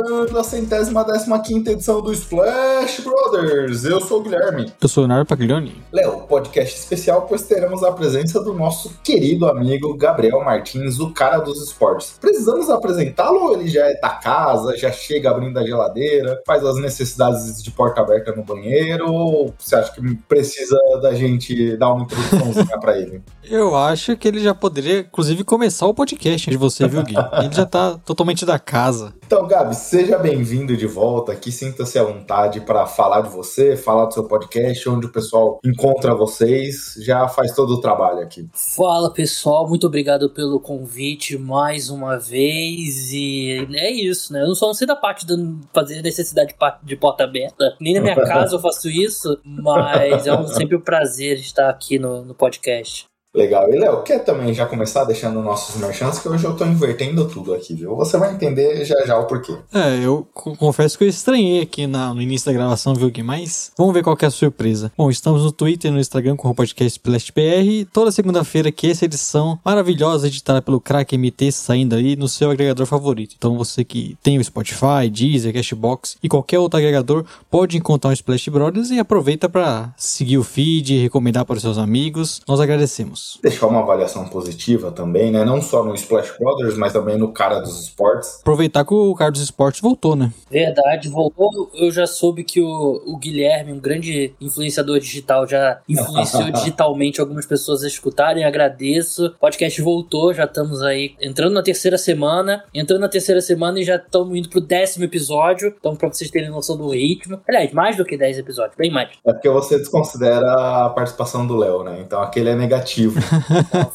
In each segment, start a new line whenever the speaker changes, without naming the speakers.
Começando a centésima décima quinta edição do Splash Brothers. Eu sou o Guilherme.
Eu sou o Leonardo Paglioni.
Léo, podcast especial, pois teremos a presença do nosso querido amigo Gabriel Martins, o cara dos esportes. Precisamos apresentá-lo ou ele já é da casa, já chega abrindo a geladeira, faz as necessidades de porta aberta no banheiro, ou você acha que precisa da gente dar uma introduçãozinha pra ele?
Eu acho que ele já poderia, inclusive, começar o podcast de você, viu, Gui? Ele já tá totalmente da casa.
Então, Gabi, seja bem-vindo de volta aqui. Sinta-se à vontade para falar de você, falar do seu podcast, onde o pessoal encontra vocês. Já faz todo o trabalho aqui.
Fala pessoal, muito obrigado pelo convite mais uma vez. E é isso, né? Eu não só não sei da parte de fazer necessidade de porta aberta, nem na minha casa eu faço isso, mas é um, sempre um prazer estar aqui no, no podcast.
Legal. E Léo, quer também já começar deixando nossos merchants, que hoje eu tô invertendo tudo aqui, viu? Você vai entender já já o porquê.
É, eu confesso que eu estranhei aqui na, no início da gravação, viu, Gui? Mas vamos ver qual é a surpresa. Bom, estamos no Twitter e no Instagram com o podcast BR. Toda segunda-feira que essa edição maravilhosa editada pelo Crack MT saindo aí no seu agregador favorito. Então você que tem o Spotify, Deezer, Cashbox e qualquer outro agregador pode encontrar o Splash Brothers e aproveita para seguir o feed, recomendar para os seus amigos. Nós agradecemos.
Deixar uma avaliação positiva também, né? Não só no Splash Brothers, mas também no cara dos esportes.
Aproveitar que o cara dos esportes voltou, né?
Verdade, voltou. Eu já soube que o, o Guilherme, um grande influenciador digital, já influenciou digitalmente algumas pessoas a escutarem. Agradeço. O podcast voltou, já estamos aí entrando na terceira semana. Entrando na terceira semana e já estamos indo pro décimo episódio. Então, pra vocês terem noção do ritmo. Aliás, mais do que 10 episódios, bem mais.
É porque você desconsidera a participação do Léo, né? Então aquele é negativo.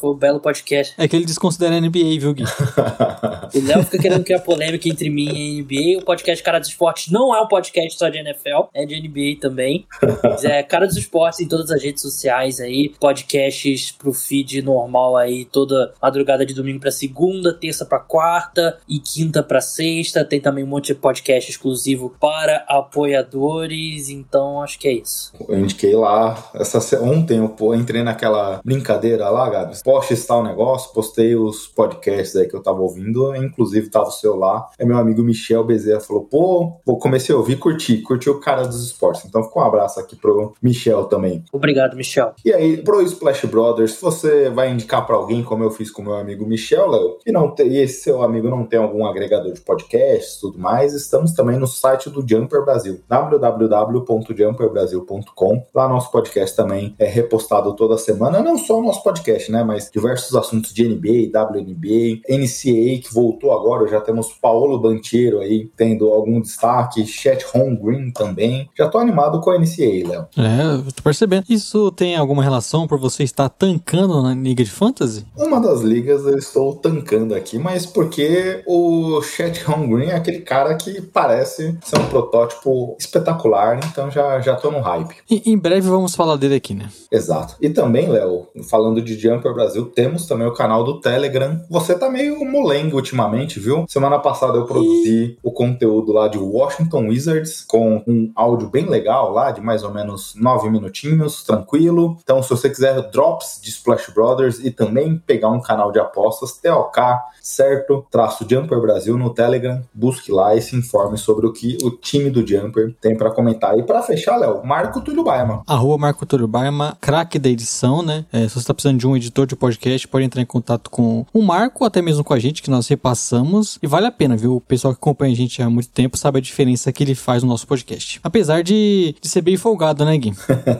Foi um belo podcast.
É que ele desconsidera a NBA, viu, Gui?
o Léo fica querendo criar polêmica entre mim e a NBA. O podcast Cara dos Esportes não é um podcast só de NFL, é de NBA também. Mas é Cara dos Esportes em todas as redes sociais aí. Podcasts pro feed normal aí, toda madrugada de domingo pra segunda, terça pra quarta e quinta pra sexta. Tem também um monte de podcast exclusivo para apoiadores. Então acho que é isso.
Eu indiquei lá. Essa, ontem eu entrei naquela brincadeira lá, Gabi. Postar o negócio, postei os podcasts aí que eu tava ouvindo, inclusive tava o seu lá. É meu amigo Michel Bezerra falou: pô, pô, comecei a ouvir, curti, curti o cara dos esportes. Então fica um abraço aqui pro Michel também.
Obrigado, Michel.
E aí, pro Splash Brothers, você vai indicar para alguém, como eu fiz com meu amigo Michel, Léo, e não tem, e esse seu amigo não tem algum agregador de podcasts e tudo mais, estamos também no site do Jumper Brasil, www.jumperbrasil.com. Lá nosso podcast também é repostado toda semana, não só o nosso podcast, né? Mas diversos assuntos de NBA, WNBA, NCAA que voltou agora, já temos Paulo Bancheiro aí tendo algum destaque, Chet Holmgren também. Já tô animado com a NCAA, Léo.
É, tô percebendo. Isso tem alguma relação por você estar tancando na Liga de Fantasy?
Uma das ligas eu estou tancando aqui, mas porque o Chet Holmgren é aquele cara que parece ser um protótipo espetacular, então já, já tô no hype.
E, em breve vamos falar dele aqui, né?
Exato. E também, Léo, falando de Jumper Brasil, temos também o canal do Telegram. Você tá meio molengo ultimamente, viu? Semana passada eu produzi e... o conteúdo lá de Washington Wizards com um áudio bem legal lá, de mais ou menos nove minutinhos, tranquilo. Então, se você quiser drops de Splash Brothers e também pegar um canal de apostas, TOK, certo? Traço Jumper Brasil no Telegram, busque lá e se informe sobre o que o time do Jumper tem para comentar. E para fechar, Léo, Marco Túlio Baima.
Arroba Marco Túlio Baima, craque da edição, né? É, se você tá precisando de um editor de podcast, pode entrar em contato com o Marco, até mesmo com a gente, que nós repassamos. E vale a pena, viu? O pessoal que acompanha a gente há muito tempo sabe a diferença que ele faz no nosso podcast. Apesar de, de ser bem folgado, né, Gui?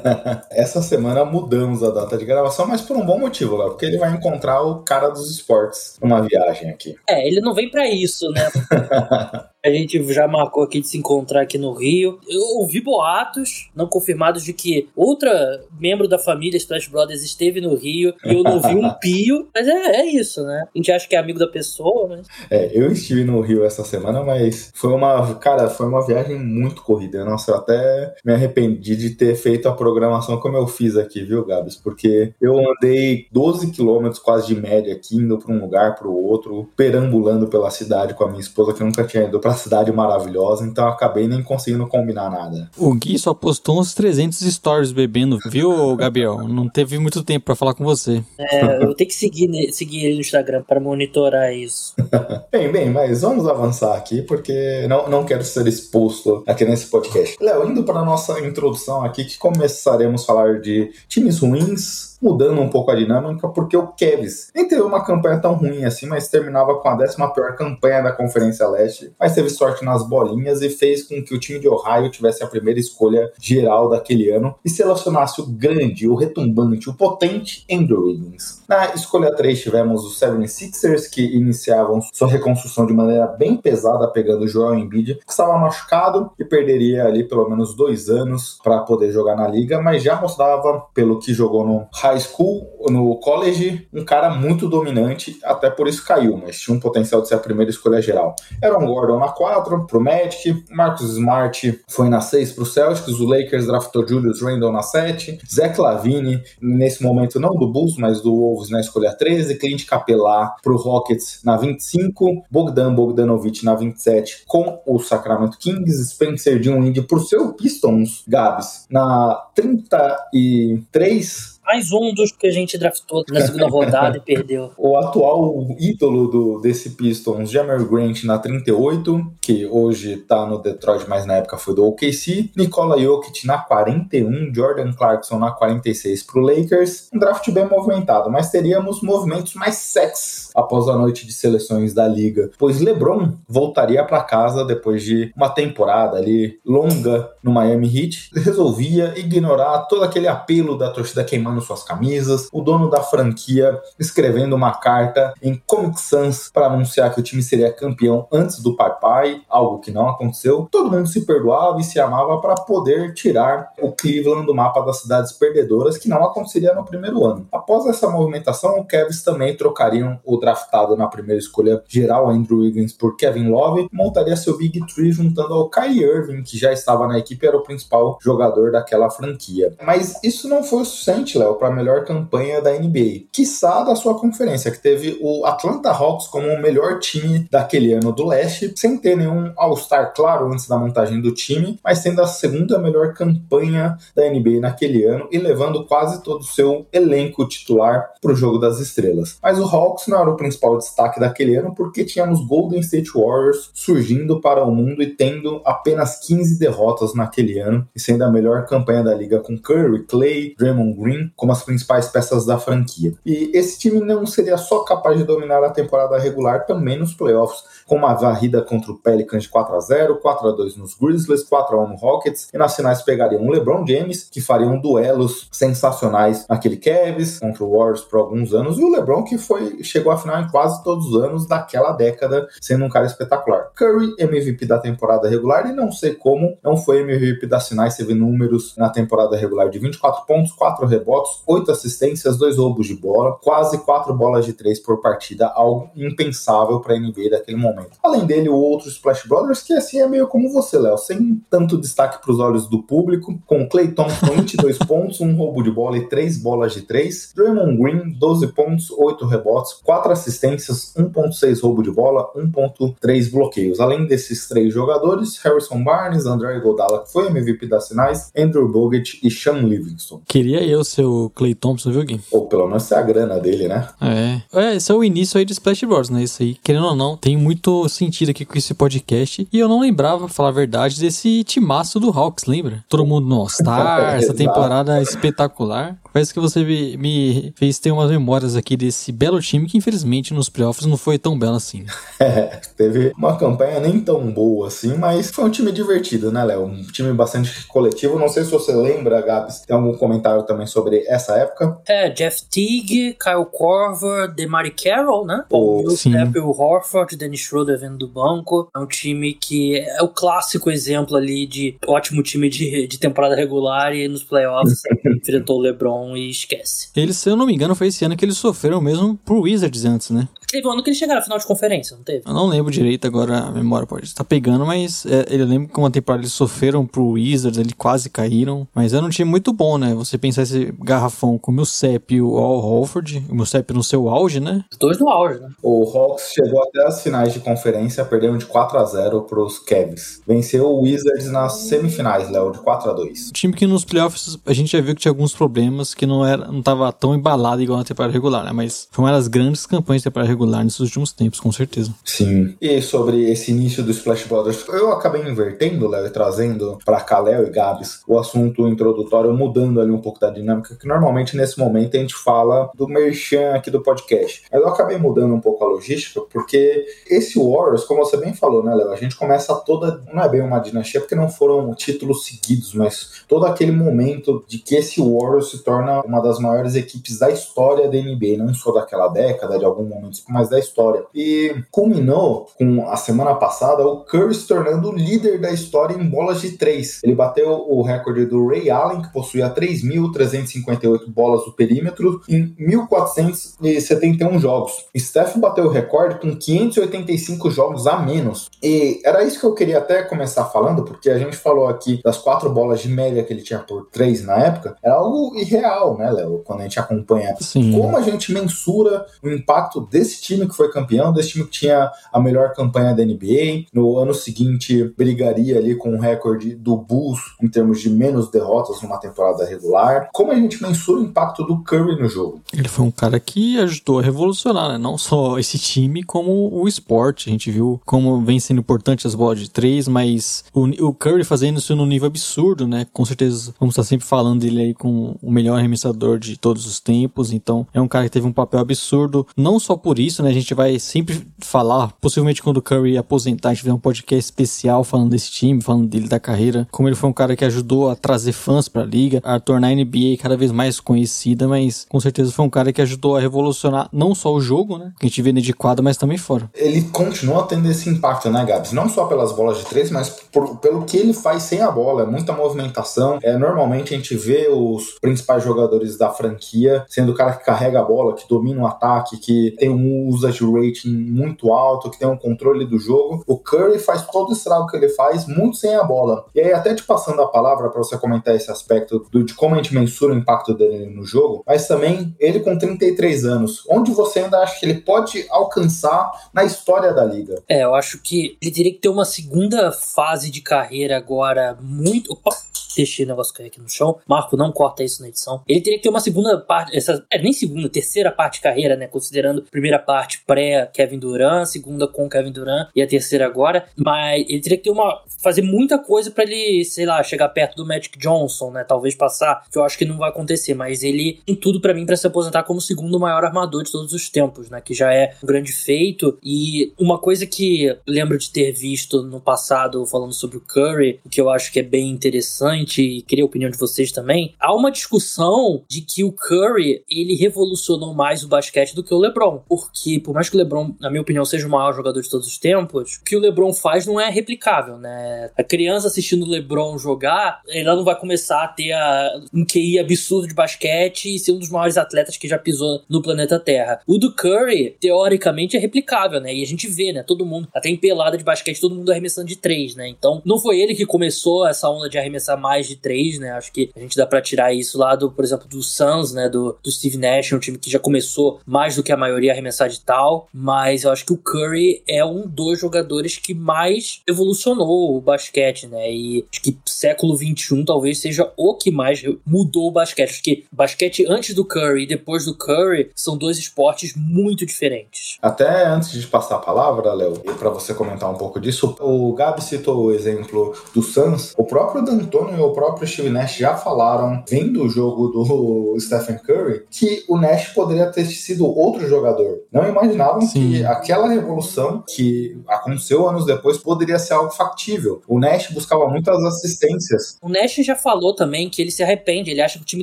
Essa semana mudamos a data de gravação, mas por um bom motivo, Léo, porque ele vai encontrar o cara dos esportes numa viagem aqui.
É, ele não vem para isso, né? A gente já marcou aqui de se encontrar aqui no Rio. Eu ouvi boatos, não confirmados, de que outra membro da família Splash Brothers esteve no Rio e eu não vi um pio. Mas é, é isso, né? A gente acha que é amigo da pessoa, mas.
É, eu estive no Rio essa semana, mas foi uma. Cara, foi uma viagem muito corrida. Nossa, eu até me arrependi de ter feito a programação como eu fiz aqui, viu, Gabs? Porque eu andei 12 quilômetros quase de média aqui, indo para um lugar para o outro, perambulando pela cidade com a minha esposa, que nunca tinha ido pra cidade maravilhosa, então eu acabei nem conseguindo combinar nada.
O Gui só postou uns 300 stories bebendo, viu, Gabriel? Não teve muito tempo para falar com você.
É, eu ter que seguir, seguir ele no Instagram para monitorar isso.
Bem, bem, mas vamos avançar aqui, porque não, não quero ser exposto aqui nesse podcast. Léo, indo para nossa introdução aqui, que começaremos a falar de times ruins, mudando um pouco a dinâmica, porque o Kevs nem teve uma campanha tão ruim assim, mas terminava com a décima pior campanha da Conferência Leste, mas teve sorte nas bolinhas e fez com que o time de Ohio tivesse a primeira escolha geral daquele ano e selecionasse o grande, o retumbante, o potente Andrew Wiggins. Na escolha 3 tivemos os 76ers, que iniciavam sua reconstrução de maneira bem pesada, pegando o Joel Embiid, que estava machucado e perderia ali pelo menos dois anos para poder jogar na liga, mas já mostrava, pelo que jogou no high school, no college, um cara muito dominante, até por isso caiu, mas tinha um potencial de ser a primeira escolha geral. Aaron Gordon na 4 pro Magic, Marcus Smart foi na 6 pro Celtics, o Lakers draftou Julius Randle na 7, Zach Lavine, nesse momento não do Bulls, mas do Wolves na escolha 13, Clint Capela pro Rockets na 25, Bogdan Bogdanovic na 27 com o Sacramento Kings, Spencer Dinwiddie pro seu Pistons, Gabs, na 33
Mais um dos que a gente draftou na segunda rodada e perdeu.
o atual ídolo do, desse Pistons, Jammer Grant, na 38, que hoje tá no Detroit, mas na época foi do OKC. Nikola Jokic na 41, Jordan Clarkson na 46 pro Lakers. Um draft bem movimentado, mas teríamos movimentos mais sexy após a noite de seleções da liga, pois LeBron voltaria para casa depois de uma temporada ali longa no Miami Heat, resolvia ignorar todo aquele apelo da torcida queimando suas camisas, o dono da franquia escrevendo uma carta em Comic Sans para anunciar que o time seria campeão antes do Pai Pai, algo que não aconteceu. Todo mundo se perdoava e se amava para poder tirar o Cleveland do mapa das cidades perdedoras, que não aconteceria no primeiro ano. Após essa movimentação, o Cavs também trocariam o draftado na primeira escolha geral, Andrew Wiggins, por Kevin Love, montaria seu Big Tree juntando ao Kyrie Irving, que já estava na equipe era o principal jogador daquela franquia. Mas isso não foi o suficiente, Léo, para a melhor campanha da NBA. Quiçá da sua conferência, que teve o Atlanta Hawks como o melhor time daquele ano do leste, sem ter nenhum All-Star claro antes da montagem do time, mas tendo a segunda melhor campanha da NBA naquele ano e levando quase todo o seu elenco titular para o jogo das estrelas. Mas o Hawks não era o principal destaque daquele ano porque tínhamos Golden State Warriors surgindo para o mundo e tendo apenas 15 derrotas naquele ano e sendo a melhor campanha da liga com Curry, Clay, Draymond Green como as principais peças da franquia. E esse time não seria só capaz de dominar a temporada regular, também nos playoffs, com uma varrida contra o Pelicans de 4 a 0, 4 a 2 nos Grizzlies, 4 a 1 no Rockets e nas finais pegariam o LeBron James, que fariam duelos sensacionais naquele Cavs contra o Warriors por alguns anos e o LeBron que foi chegou à final em quase todos os anos daquela década, sendo um cara espetacular. Curry MVP da temporada regular e não sei como não foi MVP das finais, teve números na temporada regular de 24 pontos, 4 rebotes, 8 assistências, 2 roubos de bola, quase 4 bolas de 3 por partida, algo impensável para a NBA daquele momento. Além dele, o outro Splash Brothers, que assim é meio como você, Léo, sem tanto destaque para os olhos do público, com Clay Thompson 22 pontos, 1 roubo de bola e 3 bolas de 3, Draymond Green 12 pontos, 8 rebotes, 4 assistências, 1.6 roubo de bola, 1.3 bloqueios. Além desses três jogadores, Harrison Barnes, André Godala, que foi MVP das finais, Andrew Bogut e Sean Livingston.
Queria eu ser o Clay Thompson, viu, Gui?
Ou pelo menos ser a grana dele, né?
É. é. Esse é o início aí de Splash Bros, né? Isso aí, querendo ou não, tem muito sentido aqui com esse podcast. E eu não lembrava, falar a verdade, desse timaço do Hawks, lembra? Todo mundo no All-Star, essa temporada espetacular. Parece que você me, me fez ter umas memórias aqui desse belo time que infelizmente nos playoffs não foi tão belo assim.
É, teve uma campanha nem tão boa assim, mas foi um time divertido, né, Léo? Um time bastante coletivo. Não sei se você lembra, Gabs, tem algum comentário também sobre essa época?
É, Jeff Teague, Kyle Korver, DeMari Carroll, né?
Oh,
o. Will Horford, Dennis Schroeder vindo do banco. É um time que é o clássico exemplo ali de ótimo time de, de temporada regular e nos playoffs enfrentou o LeBron e esquece.
Eles, se eu não me engano, foi esse ano que eles sofreram mesmo pro Wizards antes, né?
Teve um ano que eles chegaram à final de conferência, não teve?
Eu não lembro direito agora, a memória pode estar pegando, mas é, eu lembro que uma temporada eles sofreram pro Wizards, eles quase caíram. Mas era um time muito bom, né? Você pensar esse garrafão com o Millsap e o Al Horford, o Millsap no seu auge, né?
Os dois no auge, né?
O Hawks chegou até as finais de conferência, perdendo de 4 a 0 pros Cavs. Venceu o Wizards nas semifinais, Léo, de 4 a 2
Um time que nos playoffs a gente já viu que tinha alguns problemas que não era, não tava tão embalado igual na temporada regular, né? Mas foi uma das grandes campanhas de temporada regular nesses últimos tempos, com certeza.
Sim. E sobre esse início do Splash Brothers, eu acabei invertendo, Léo, e trazendo pra cá, Léo e Gabs, o assunto introdutório, mudando ali um pouco da dinâmica, que normalmente nesse momento a gente fala do merchan aqui do podcast. Mas eu acabei mudando um pouco a logística, porque esse Warriors, como você bem falou, né, Léo, a gente começa toda, não é bem uma dinastia, porque não foram títulos seguidos, mas todo aquele momento de que esse Warriors se torna uma das maiores equipes da história da NBA, não só daquela década, de algum momento, mas da história. E culminou com a semana passada o Curry se tornando o líder da história em bolas de três. Ele bateu o recorde do Ray Allen, que possuía 3.358 bolas do perímetro em 1.471 jogos. Steph bateu o recorde com 585 jogos a menos. E era isso que eu queria até começar falando, porque a gente falou aqui das quatro bolas de média que ele tinha por três na época. Era algo irreal, né, Léo? Quando a gente acompanha
Sim.
como a gente mensura o impacto desse time que foi campeão, desse time que tinha a melhor campanha da NBA. No ano seguinte, brigaria ali com o recorde do Bulls em termos de menos derrotas numa temporada regular. Como a gente mensura o impacto do Curry no jogo?
Ele foi um cara que ajudou a revolucionar, né? Não só esse time, como o esporte. A gente viu como vem sendo importante as bolas de três, mas o, o Curry fazendo isso num nível absurdo, né? Com certeza vamos estar sempre falando dele aí com o melhor arremessador de todos os tempos. Então é um cara que teve um papel absurdo. Não só por isso, né? A gente vai sempre falar, possivelmente quando o Curry aposentar, a gente vai um podcast especial falando desse time, falando dele da carreira, como ele foi um cara que ajudou a trazer fãs pra liga, a tornar a NBA cada vez mais conhecida, mas com certeza foi um cara que ajudou a revolucionar não só o jogo, né? Que a gente vê de quadra, mas também fora.
Ele continua tendo esse impacto, né, Gabs? Não só pelas bolas de três, mas por- pelo que ele faz sem a bola. É muita movimentação. É, normalmente a gente vê os principais jogadores da franquia sendo o cara que carrega a bola, que domina o ataque, que tem um usage rating muito alto, que tem um controle do jogo. O Curry faz todo esse trabalho que ele faz muito sem a bola. E aí, até te passando a palavra para você comentar esse aspecto do, de como a gente mensura o impacto dele no jogo, mas também ele com 33 anos, onde você ainda acha que ele pode alcançar na história da liga?
É, eu acho que ele teria que ter uma segunda fase de carreira agora muito. Opa! Deixei o negócio cair aqui no chão. Marco, não corta isso na edição. Ele teria que ter uma segunda parte. Essa, é, nem segunda, terceira parte de carreira, né? Considerando primeira parte pré-Kevin Durant, segunda com Kevin Durant e a terceira agora. Mas ele teria que ter uma. fazer muita coisa pra ele, sei lá, chegar perto do Magic Johnson, né? Talvez passar, que eu acho que não vai acontecer. Mas ele tem tudo pra mim pra se aposentar como segundo maior armador de todos os tempos, né? Que já é um grande feito. E uma coisa que lembro de ter visto no passado falando sobre o Curry, o que eu acho que é bem interessante e queria a opinião de vocês também. Há uma discussão de que o Curry ele revolucionou mais o basquete do que o LeBron, porque por mais que o LeBron, na minha opinião, seja o maior jogador de todos os tempos, o que o LeBron faz não é replicável, né? A criança assistindo o LeBron jogar, ela não vai começar a ter a, um QI absurdo de basquete e ser um dos maiores atletas que já pisou no planeta Terra. O do Curry, teoricamente, é replicável, né? E a gente vê, né? Todo mundo, até em pelada de basquete, todo mundo arremessando de três, né? Então, não foi ele que começou essa onda de arremessar mais de três, né? Acho que a gente dá pra tirar isso lá do, por exemplo, do Suns, né? Do, do Steve Nash, um time que já começou mais do que a maioria a arremessar de tal. Mas eu acho que o Curry é um dos jogadores que mais evolucionou o basquete, né? E acho que século XXI talvez seja o que mais mudou o basquete. Acho que basquete antes do Curry e depois do Curry são dois esportes muito diferentes.
Até antes de passar a palavra, Léo, e para você comentar um pouco disso, o Gabi citou o exemplo do Suns. O próprio D'Antoni o próprio Steve Nash já falaram, vendo o jogo do Stephen Curry, que o Nash poderia ter sido outro jogador. Não imaginavam
Sim.
que aquela revolução que aconteceu anos depois poderia ser algo factível. O Nash buscava muitas assistências.
O Nash já falou também que ele se arrepende. Ele acha que o time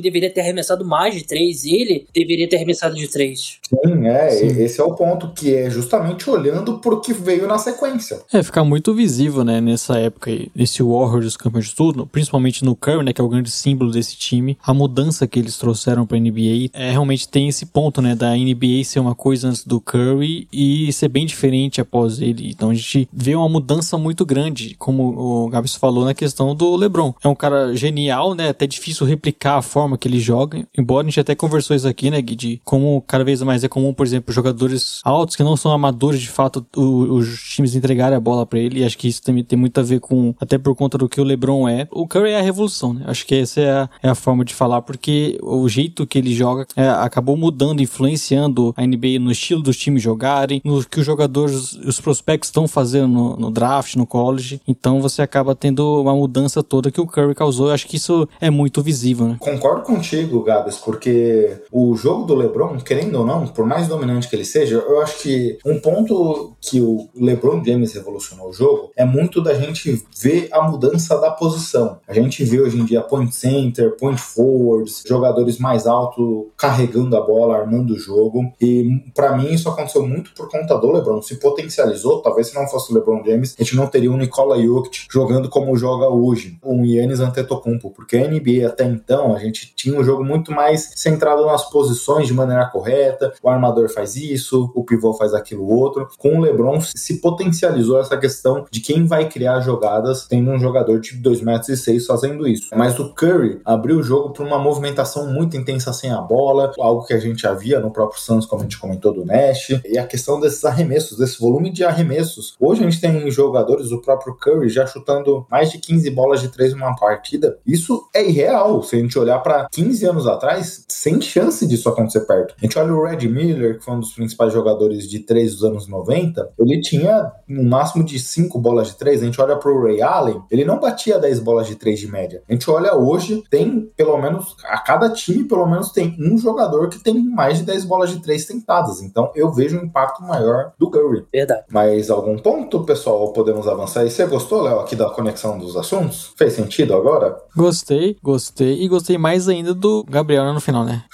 deveria ter arremessado mais de três e ele deveria ter arremessado de três.
Sim, é,
Sim.
esse é o ponto, que é justamente olhando pro que veio na sequência.
É, fica muito visível, né, nessa época aí, esse Warriors campeão de tudo, principalmente no Curry, né, que é o grande símbolo desse time, a mudança que eles trouxeram pra NBA, é, realmente tem esse ponto, né, da NBA ser uma coisa antes do Curry e ser bem diferente após ele. Então a gente vê uma mudança muito grande, como o Gabs falou na questão do LeBron. É um cara genial, né, até difícil replicar a forma que ele joga, embora a gente até conversou isso aqui, né, Gui, de como cada vez mais é comum, por exemplo, jogadores altos que não são amadores, de fato, o- os times entregarem a bola pra ele, e acho que isso também tem muito a ver com, até por conta do que o LeBron é. O Curry é a revolução, né? Acho que essa é a, é a forma de falar, porque o jeito que ele joga é, acabou mudando, influenciando a NBA no estilo dos times jogarem, no que os jogadores, os prospectos estão fazendo no, no draft, no college, então você acaba tendo uma mudança toda que o Curry causou, eu acho que isso é muito visível, né?
Concordo contigo, Gabs, porque o jogo do LeBron, querendo ou não, por mais dominante que ele seja, eu acho que um ponto que o LeBron James revolucionou o jogo é muito da gente ver a mudança da posição. A gente vê hoje em dia point center, point forwards, jogadores mais altos carregando a bola, armando o jogo. E pra mim isso aconteceu muito por conta do LeBron. Se potencializou, talvez se não fosse o LeBron James, a gente não teria um Nikola Jokic jogando como joga hoje, um Yannis Antetokounmpo, porque a NBA até então a gente tinha um jogo muito mais centrado nas posições de maneira correta. O armador faz isso, o pivô faz aquilo outro. Com o LeBron se potencializou essa questão de quem vai criar jogadas tendo um jogador de 2 metros e seis fazendo isso. Mas o Curry abriu o jogo para uma movimentação muito intensa sem a bola, algo que a gente já via no próprio Suns, como a gente comentou do Nash, e a questão desses arremessos, desse volume de arremessos. Hoje a gente tem jogadores, o próprio Curry já chutando mais de 15 bolas de três numa partida. Isso é irreal. Se a gente olhar para 15 anos atrás, sem chance disso acontecer perto. A gente olha o Red Miller, que foi um dos principais jogadores de três dos anos 90, ele tinha um máximo de 5 bolas de três. A gente olha pro Ray Allen, ele não batia 10 bolas de três de média. A gente olha hoje, tem pelo menos, a cada time pelo menos tem um jogador que tem mais de 10 bolas de três tentadas. Então eu vejo um impacto maior do Curry.
Verdade.
Mais algum ponto, pessoal? Podemos avançar? E você gostou, Léo, aqui da conexão dos assuntos? Fez sentido agora?
Gostei, gostei, e gostei mais ainda do Gabriel no final, né?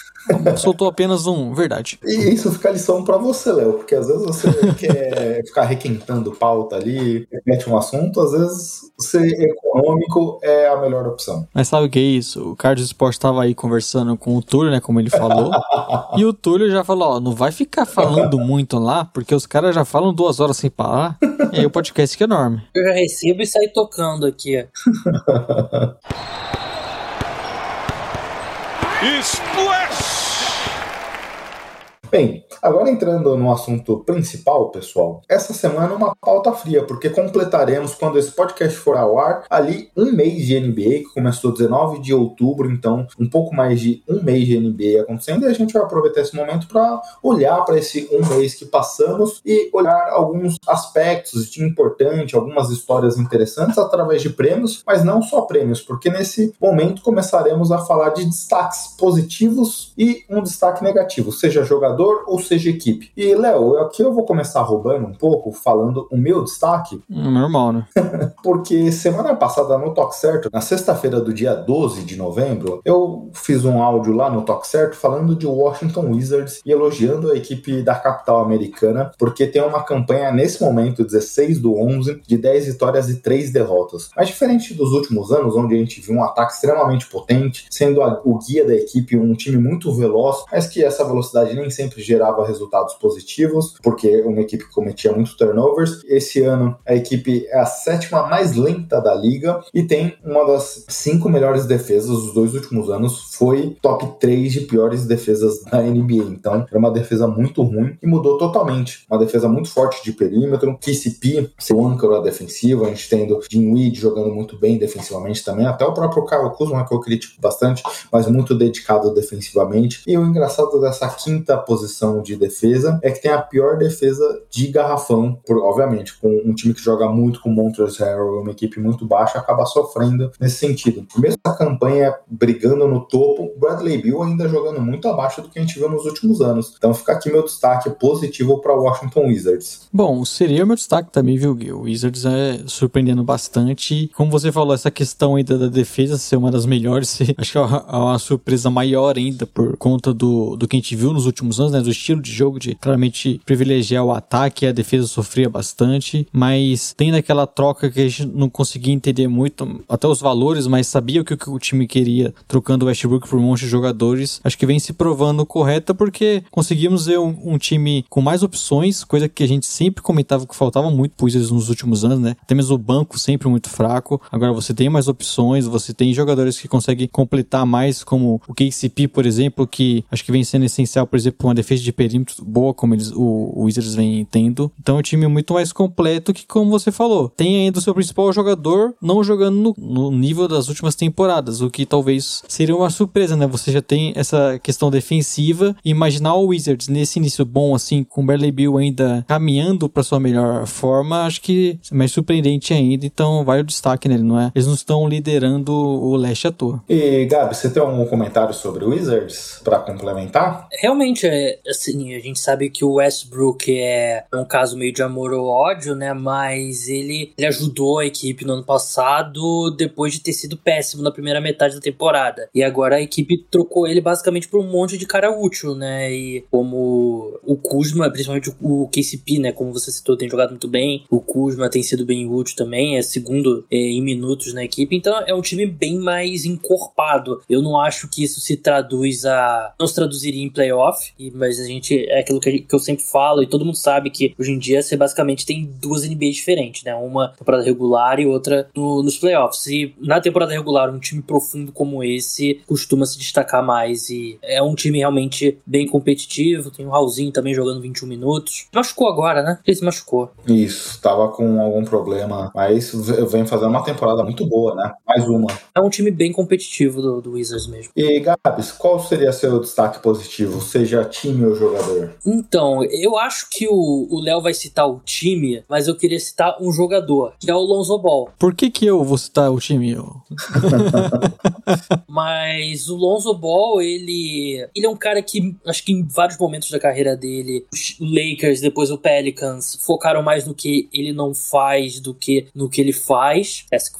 Soltou apenas um, verdade.
E isso fica lição pra você, Léo, porque às vezes você quer ficar requentando pauta ali, repete um assunto, às vezes ser econômico é a melhor opção.
Mas sabe o que é isso? O Carlos Esporte estava aí conversando com o Túlio, né? Como ele falou. e o Túlio já falou: ó, não vai ficar falando muito lá, porque os caras já falam duas horas sem parar. E aí o podcast fica enorme.
Eu já recebo e saio tocando aqui.
Splash!
Bem, agora entrando no assunto principal, pessoal, essa semana é uma pauta fria, porque completaremos, quando esse podcast for ao ar, ali um mês de NBA, que começou 19 de outubro, então um pouco mais de um mês de NBA acontecendo, e a gente vai aproveitar esse momento para olhar para esse um mês que passamos e olhar alguns aspectos de importante, algumas histórias interessantes através de prêmios, mas não só prêmios, porque nesse momento começaremos a falar de destaques positivos e um destaque negativo, seja jogador ou seja equipe. E, Léo, aqui eu vou começar roubando um pouco, falando o meu destaque,
Hum, Normal, né?
porque semana passada no Toque Certo, na sexta-feira do dia 12 de novembro, eu fiz um áudio lá no Toque Certo falando de Washington Wizards e elogiando a equipe da capital americana, porque tem uma campanha nesse momento, 16 do 11, de 10 vitórias e 3 derrotas. Mas diferente dos últimos anos, onde a gente viu um ataque extremamente potente, sendo a- o guia da equipe um time muito veloz, mas que essa velocidade nem sempre gerava resultados positivos, porque uma equipe que cometia muitos turnovers. Esse ano a equipe é a sétima mais lenta da liga e tem uma das cinco melhores defesas dos dois últimos anos foi top 3 de piores defesas da NBA. Então, era uma defesa muito ruim e mudou totalmente. Uma defesa muito forte de perímetro, KCP, seu âncora defensivo, a gente tendo Dinwiddie jogando muito bem defensivamente também, até o próprio Kyle Kuzma, que eu critico bastante, mas muito dedicado defensivamente. E o engraçado dessa quinta posição de defesa é que tem a pior defesa de garrafão, por, obviamente, com um time que joga muito com Montrezl Harrell, uma equipe muito baixa, acaba sofrendo nesse sentido. Mesmo a campanha brigando no topo, Bradley Bill ainda jogando muito abaixo do que a gente viu nos últimos anos. Então fica aqui meu destaque positivo para Washington Wizards.
Bom, seria meu destaque também, viu, Gil? O Wizards é surpreendendo bastante. Como você falou, essa questão ainda da defesa ser uma das melhores, acho que é uma surpresa maior ainda por conta do, do que a gente viu nos últimos anos, né? Do estilo de jogo de claramente privilegiar o ataque, a defesa sofria bastante, mas tem naquela troca que a gente não conseguia entender muito, até os valores, mas sabia o que, o time queria, trocando o Westbrook por um monte de jogadores. Acho que vem se provando correta porque conseguimos ver um, um time com mais opções, coisa que a gente sempre comentava que faltava muito por isso nos últimos anos, né? Até mesmo o banco sempre muito fraco. Agora você tem mais opções, você tem jogadores que conseguem completar mais, como o KCP, por exemplo, que acho que vem sendo essencial, por exemplo, uma defesa de perímetro boa, como eles, o, o Wizards vem tendo. Então é um time muito mais completo que, como você falou, tem ainda o seu principal jogador não jogando no, no nível das últimas temporadas, o que talvez seria uma surpresa, né? Você já tem essa questão defensiva. Imaginar o Wizards nesse início bom, assim, com o Bradley Bill ainda caminhando para sua melhor forma, acho que é mais surpreendente ainda. Então, vai o destaque nele, não é? Eles não estão liderando o leste à toa.
E, Gabi, você tem algum comentário sobre o Wizards para complementar?
Realmente, é, assim, a gente sabe que o Westbrook é um caso meio de amor ou ódio, né? Mas ele, ele ajudou a equipe no ano passado depois de ter sido péssimo na primeira metade da temporada. E agora a equipe trocou ele basicamente por um monte de cara útil, né? E como o Kuzma, principalmente o KCP, né? Como você citou, tem jogado muito bem. O Kuzma tem sido bem útil também, é segundo é, em minutos na equipe. Então é um time bem mais encorpado. Eu não acho que isso se traduz a. Não se traduziria em playoff, mas a gente. É aquilo que, eu sempre falo, e todo mundo sabe que hoje em dia você basicamente tem duas NBA diferentes, né? Uma temporada regular e outra no, nos playoffs. E na temporada regular, um time profundo como esse se destacar mais. E é um time realmente bem competitivo. Tem o Raulzinho também jogando 21 minutos. Machucou agora, né? Ele se machucou.
Isso, tava com algum problema, mas vem fazendo uma temporada muito boa, né? Mais uma.
É um time bem competitivo do, do Wizards mesmo.
E Gabs, qual seria seu destaque positivo, seja time ou jogador?
Então, eu acho que o Léo vai citar o time, mas eu queria citar um jogador, que é o Lonzo Ball.
Por que que eu vou citar o time?
mas o Lonzo Ball, ele, ele é um cara que, acho que em vários momentos da carreira dele, os Lakers, depois o Pelicans, focaram mais no que ele não faz do que no que ele faz. Essa,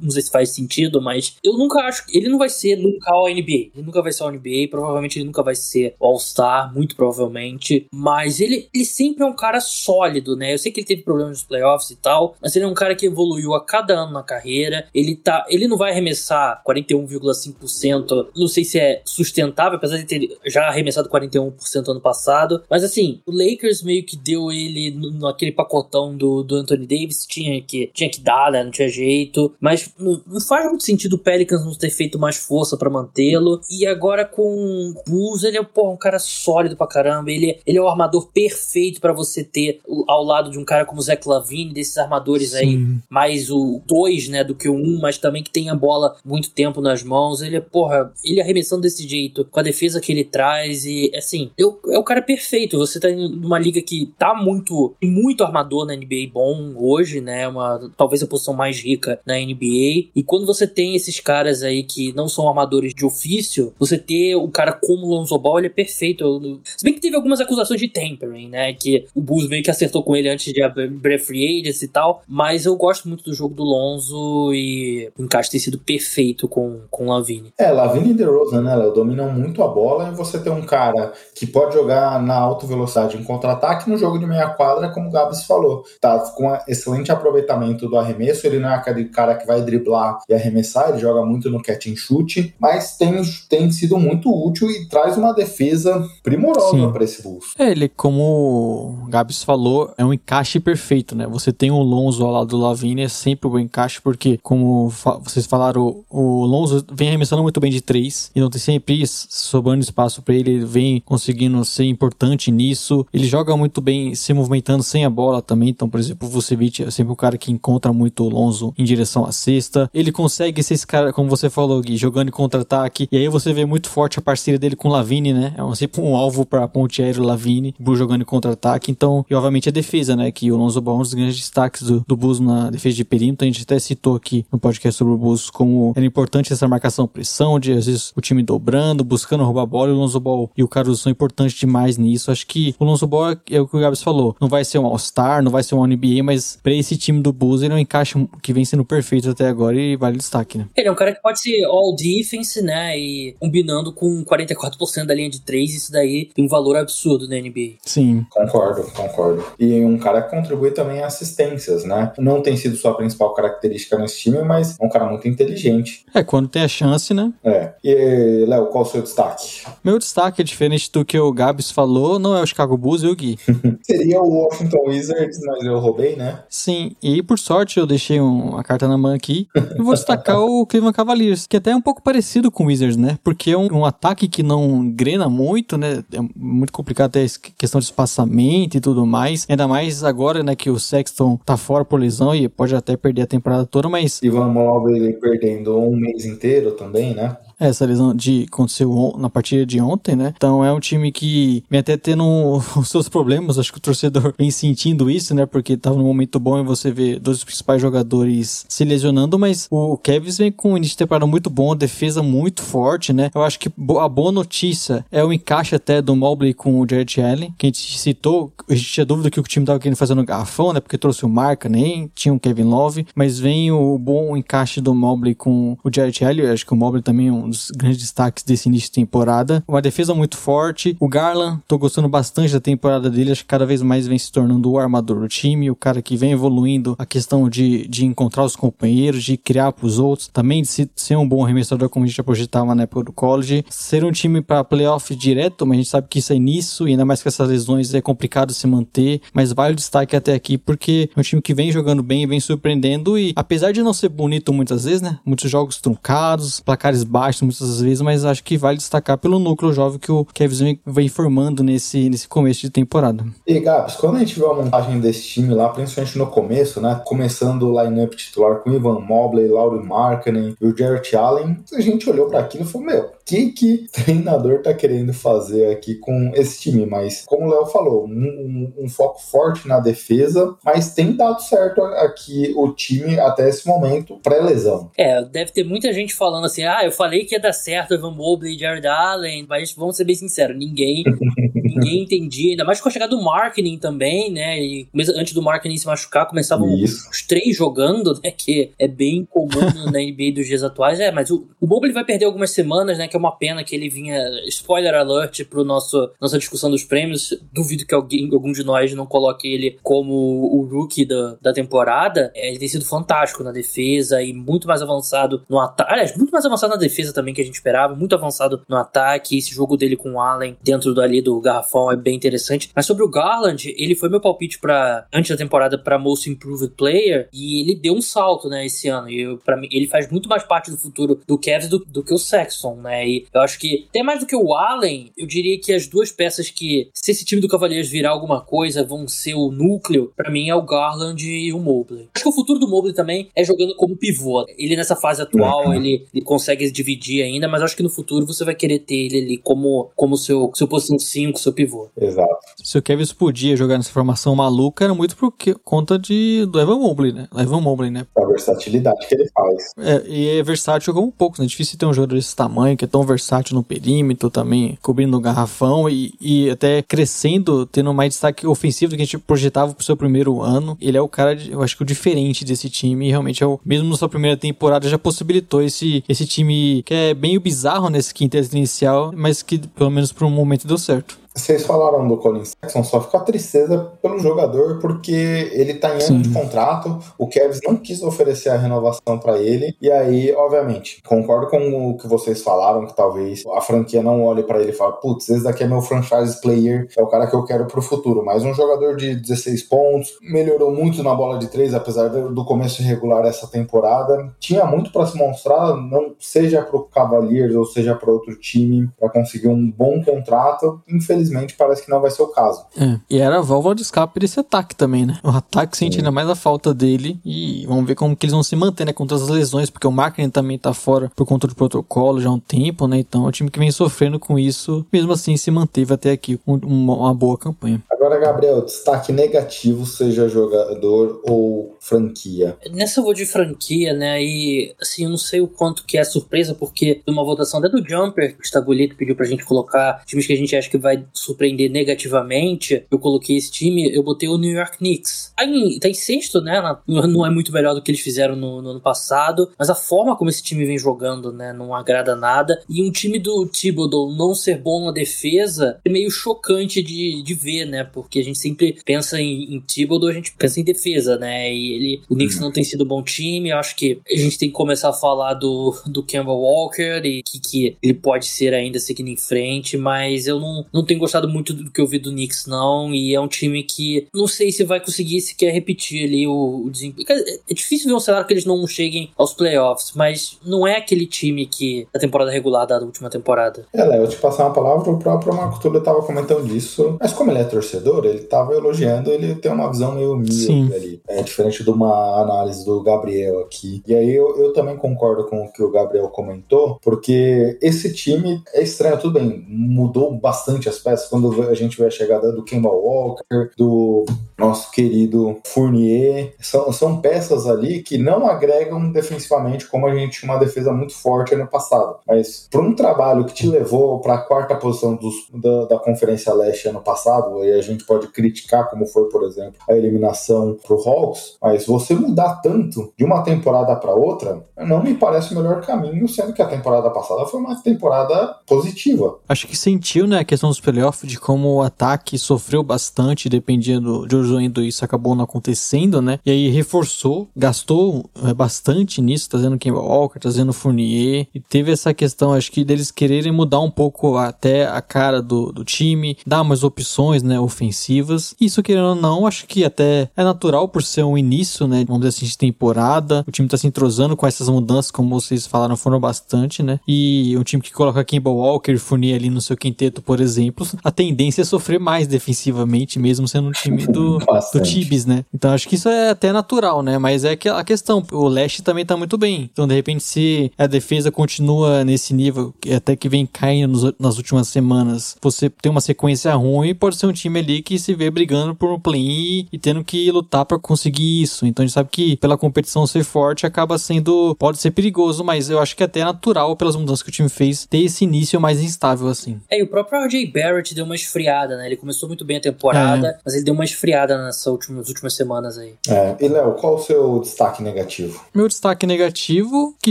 não sei se faz sentido, mas eu nunca acho que ele não vai ser nunca ao NBA. Ele nunca vai ser ao NBA, provavelmente ele nunca vai ser All-Star, muito provavelmente. Mas ele, ele sempre é um cara sólido, né? Eu sei que ele teve problemas nos playoffs e tal, mas ele é um cara que evoluiu a cada ano na carreira. Ele tá. Ele não vai arremessar 41,5%. Não sei se é sustentável, apesar de ter já arremessado 41% ano passado. Mas assim, o Lakers meio que deu ele naquele pacotão do, do Anthony Davis. Tinha que, tinha que dar, né? Não tinha jeito. Mas não, não faz muito sentido o Pelicans não ter feito mais força para mantê-lo. E agora com o Bulls, ele é porra, um cara sólido pra caramba. Ele, ele é o armador perfeito para você ter ao lado de um cara como o Zach Lavine, desses armadores Sim. aí, mais o 2, né, do que o 1, um, mas também que tem a bola muito tempo nas mãos. Ele é, porra, ele arremessando desse jeito, com a defesa que ele traz e, assim, eu, é o cara perfeito. Você tá em uma liga que tá muito, muito armador na NBA bom hoje, né, uma, talvez a posição mais rica na NBA. E quando você tem esses caras aí que não são armadores de ofício, você ter o cara como o Lonzo Ball, ele é perfeito. Se bem que teve algumas acusações de tampering, né, que o Bulls meio que acertou com ele antes de abrir free agents e tal, mas eu gosto muito do jogo do Lonzo e o encaixe tem sido perfeito com, com Lavine.
É, Lavine e DeRozan, né, Léo, dominam muito a bola e você tem um cara que pode jogar na alta velocidade em contra-ataque no jogo de meia quadra, como o Gabs falou. Tá com excelente aproveitamento do arremesso, ele não é aquele cara que vai driblar e arremessar, ele joga muito no catch and shoot, mas tem, tem sido muito útil e traz uma defesa primorosa para esse Bulls.
É, ele, como o Gabs falou, é um encaixe perfeito, né? Você tem o Lonzo ao lado do Lavine, é sempre um bom encaixe, porque, como fa vocês falaram, o, o Lonzo vem arremessando muito bem de três e não tem sempre sobrando espaço para ele, ele vem conseguindo ser importante nisso. Ele joga muito bem se movimentando sem a bola também, então, por exemplo, o Vucevic é sempre um cara que encontra muito o Lonzo em direção à cesta. Ele consegue ser esse cara, como você falou, Gui, jogando em contra-ataque, e aí você vê muito forte a parceria dele com o Lavine, né? É sempre um alvo para ponte aéreo Lavine, Bulls jogando em contra-ataque. Então, e obviamente a defesa, né? Que o Lonzo Ball é um dos grandes destaques do, do Bulls na defesa de perímetro. A gente até citou aqui no podcast sobre o Bulls como era importante essa marcação-pressão, de às vezes o time dobrando, buscando roubar a bola. E o Lonzo Ball e o Caruso são importantes demais nisso. Acho que o Lonzo Ball é o que o Gabs falou. Não vai ser um All-Star, não vai ser um NBA, mas pra esse time do Bulls ele é um encaixe que vem sendo perfeito até agora e vale destaque, né?
Ele é um cara que pode ser all defense, né? E combinando com 44% da linha de 3, isso daí tem um valor absurdo na NBA.
Sim.
Concordo, concordo. E um cara que contribui também em assistências, né? Não tem sido sua principal característica nesse time, mas é um cara muito inteligente.
É, quando tem a chance, né?
É. E, Léo, qual o seu destaque?
Meu destaque é diferente do que o Gabs falou, não é o Chicago Bulls e o Gui.
Seria o Washington Wizards, mas eu roubei, né?
Sim, e por sorte eu deixei um, uma carta na mão aqui e vou destacar o Cleveland Cavaliers, que até é um pouco parecido com o Wizards, né? Porque é um, um ataque que não grena muito, né? É muito complicado até questão de espaçamento e tudo mais. Ainda mais agora, né, que o Sexton tá fora por lesão e pode até perder a temporada toda, mas...
E Van Mobley perdendo um mês inteiro também, né?
Essa lesão de aconteceu na partida de ontem, né? Então é um time que vem até tendo os seus problemas, acho que o torcedor vem sentindo isso, né? Porque tava num momento bom e você vê dois principais jogadores se lesionando, mas o Kevs vem com um início de temporada muito bom, defesa muito forte, né? Eu acho que a boa notícia é o encaixe até do Mobley com o Jared Allen, que a gente citou, a gente tinha dúvida que o time tava querendo fazer no garrafão, né? Porque trouxe o Marca, nem tinha o Kevin Love, mas vem o bom encaixe do Mobley com o Jared Allen, eu acho que o Mobley também é um dos grandes destaques desse início de temporada. Uma defesa muito forte. O Garland, tô gostando bastante da temporada dele. Acho que cada vez mais vem se tornando o armador do time, o cara que vem evoluindo a questão de, de encontrar os companheiros, de criar pros outros. Também de ser um bom arremessador, como a gente já projetava na época do college. Ser um time para playoff direto, mas a gente sabe que isso é início, e ainda mais com essas lesões é complicado se manter. Mas vale o destaque até aqui, porque é um time que vem jogando bem, vem surpreendendo. E apesar de não ser bonito muitas vezes, né? Muitos jogos truncados, placares baixos muitas vezes, mas acho que vale destacar pelo núcleo jovem que o Kevin vem formando nesse, nesse começo de temporada.
E Gabs, quando a gente viu a montagem desse time lá, principalmente no começo, né? Começando o line-up titular com Ivan Mobley, Laurie Markkinen e o Jarrett Allen, a gente olhou para aquilo e falou: Meu, que que treinador tá querendo fazer aqui com esse time, mas como o Léo falou, um, um, um, foco forte na defesa, mas tem dado certo aqui o time até esse momento pré-lesão.
É, deve ter muita gente falando assim, ah, eu falei que ia dar certo Evan Mobley e Jared Allen, mas vamos ser bem sinceros, ninguém ninguém entendia, ainda mais com a chegada do marketing também, né, e antes do marketing se machucar, começavam Isso. os três jogando, né, que é bem comum na NBA dos dias atuais, é, mas o, o Mobley vai perder algumas semanas, né, que é uma pena que ele vinha. Spoiler alert pro nosso nossa discussão dos prêmios. Duvido que alguém, algum de nós não coloque ele como o rookie da, da temporada. É, ele tem sido fantástico na defesa e muito mais avançado no ataque. Aliás, muito mais avançado na defesa também que a gente esperava. Muito avançado no ataque. Esse jogo dele com o Allen dentro do, ali do garrafão é bem interessante. Mas sobre o Garland, ele foi meu palpite para antes da temporada para Most Improved Player e ele deu um salto, né, esse ano. E para mim, ele faz muito mais parte do futuro do Cavs do, do que o Sexton, né? aí. Eu acho que, até mais do que o Allen, eu diria que as duas peças que, se esse time do Cavaleiros virar alguma coisa, vão ser o núcleo, para mim é o Garland e o Mobley. Acho que o futuro do Mobley também é jogando como pivô. Ele nessa fase atual, uhum. ele, ele, consegue dividir ainda, mas acho que no futuro você vai querer ter ele ali como, como seu, seu posição 5, seu pivô.
Exato.
Se o Kevin podia jogar nessa formação maluca, era muito por conta de, do Evan Mobley, né? Evan Mobley, né?
A versatilidade que ele faz.
É, e é versátil como poucos, né? É difícil ter um jogador desse tamanho, que é tão versátil no perímetro também, cobrindo o garrafão e, e até crescendo, tendo mais destaque ofensivo do que a gente projetava pro seu primeiro ano. Ele é o cara, eu acho que o diferente desse time, e realmente é o, mesmo na sua primeira temporada já possibilitou esse, esse time que é bem bizarro nesse quinteto inicial, mas que pelo menos por um momento deu certo.
Vocês falaram do Colin Sexton, só fica a tristeza pelo jogador, porque ele tá em ano de contrato, o Cavs não quis oferecer a renovação pra ele, e aí, obviamente, concordo com o que vocês falaram, que talvez a franquia não olhe pra ele e fale, putz, esse daqui é meu franchise player, é o cara que eu quero pro futuro, mas um jogador de 16 pontos, melhorou muito na bola de três, apesar do começo irregular essa temporada, tinha muito pra se mostrar, não seja pro Cavaliers ou seja pra outro time, pra conseguir um bom contrato, infelizmente parece que não vai ser o caso.
É, e era a válvula de escape desse ataque também, né? O ataque sente ainda mais a falta dele e vamos ver como que eles vão se manter, né? Contra as lesões, porque o Markkinen também tá fora por conta do protocolo já há um tempo, né? Então é um time que vem sofrendo com isso, mesmo assim se manteve até aqui com uma, uma boa campanha.
Agora, Gabriel, destaque negativo, seja jogador ou franquia.
Nessa eu vou de franquia, né? E assim, eu não sei o quanto que é surpresa, porque numa votação até do Jumper, que o Stagolito pediu pra gente colocar times que a gente acha que vai surpreender negativamente. Eu coloquei esse time, eu botei o New York Knicks. Aí tá em sexto, né? na- Não é muito melhor do que eles fizeram no, no ano passado, mas a forma como esse time vem jogando, né? Não agrada nada. E um time do Thibodeau não ser bom na defesa é meio chocante de, de ver, né? Porque a gente sempre pensa em, em Thibodeau, a gente pensa em defesa, né? E ele, o Knicks não tem sido um bom time. Eu acho que a gente tem que começar a falar do, do Kemba Walker e que, que ele pode ser ainda seguindo em frente, mas eu não, não tenho gostado muito do que eu vi do Knicks, não. E é um time que não sei se vai conseguir sequer repetir ali o, o desempenho. É difícil ver um cenário que eles não cheguem aos playoffs, mas não é aquele time que da temporada regular da última temporada.
É, Léo, eu te passar uma palavra, o próprio Marco Túlio tava comentando disso, mas como ele é torcedor, ele tava elogiando, ele tem uma visão meio míope ali. É diferente de uma análise do Gabriel aqui. E aí eu, eu também concordo com o que o Gabriel comentou, porque esse time é estranho, tudo bem, mudou bastante as quando a gente vê a chegada do Kemba Walker, do nosso querido Fournier. São, são peças ali que não agregam defensivamente como a gente tinha uma defesa muito forte ano passado. Mas para um trabalho que te levou para a quarta posição dos, da, da Conferência Leste ano passado, e a gente pode criticar como foi, por exemplo, a eliminação pro Hawks, mas você mudar tanto de uma temporada para outra, não me parece o melhor caminho, sendo que a temporada passada foi uma temporada positiva.
Acho que sentiu, né, a questão dos playoffs, de como o ataque sofreu bastante, dependia do Jojo Endo, isso acabou não acontecendo, né? E aí reforçou, gastou é, bastante nisso, trazendo Kemba Walker, trazendo Fournier, e teve essa questão, acho que deles quererem mudar um pouco até a cara do, do time, dar mais opções, né, ofensivas. Isso, querendo ou não, acho que até é natural por ser um início, né, vamos dizer assim, de temporada. O time tá se entrosando com essas mudanças, como vocês falaram, foram bastante, né? E um time que coloca Kemba Walker Fournier ali no seu quinteto, por exemplo, a tendência é sofrer mais defensivamente, mesmo sendo um time do, do. Tibis, né? Então acho que isso é até natural, né? Mas é que a questão, o leste também tá muito bem. Então, de repente, se a defesa continua nesse nível, que até que vem caindo nos- nas últimas semanas, você tem uma sequência ruim, pode ser um time ali que se vê brigando por um play-in e tendo que lutar pra conseguir isso. Então a gente sabe que pela competição ser forte acaba sendo, pode ser perigoso, mas eu acho que até é natural pelas mudanças que o time fez ter esse início mais instável assim.
É, e o próprio RJ Barrett deu uma esfriada, né? Ele começou muito bem a temporada, mas ele deu uma esfriada nessas últimas, últimas semanas aí.
É, e Léo, qual o seu destaque negativo?
Meu destaque negativo, que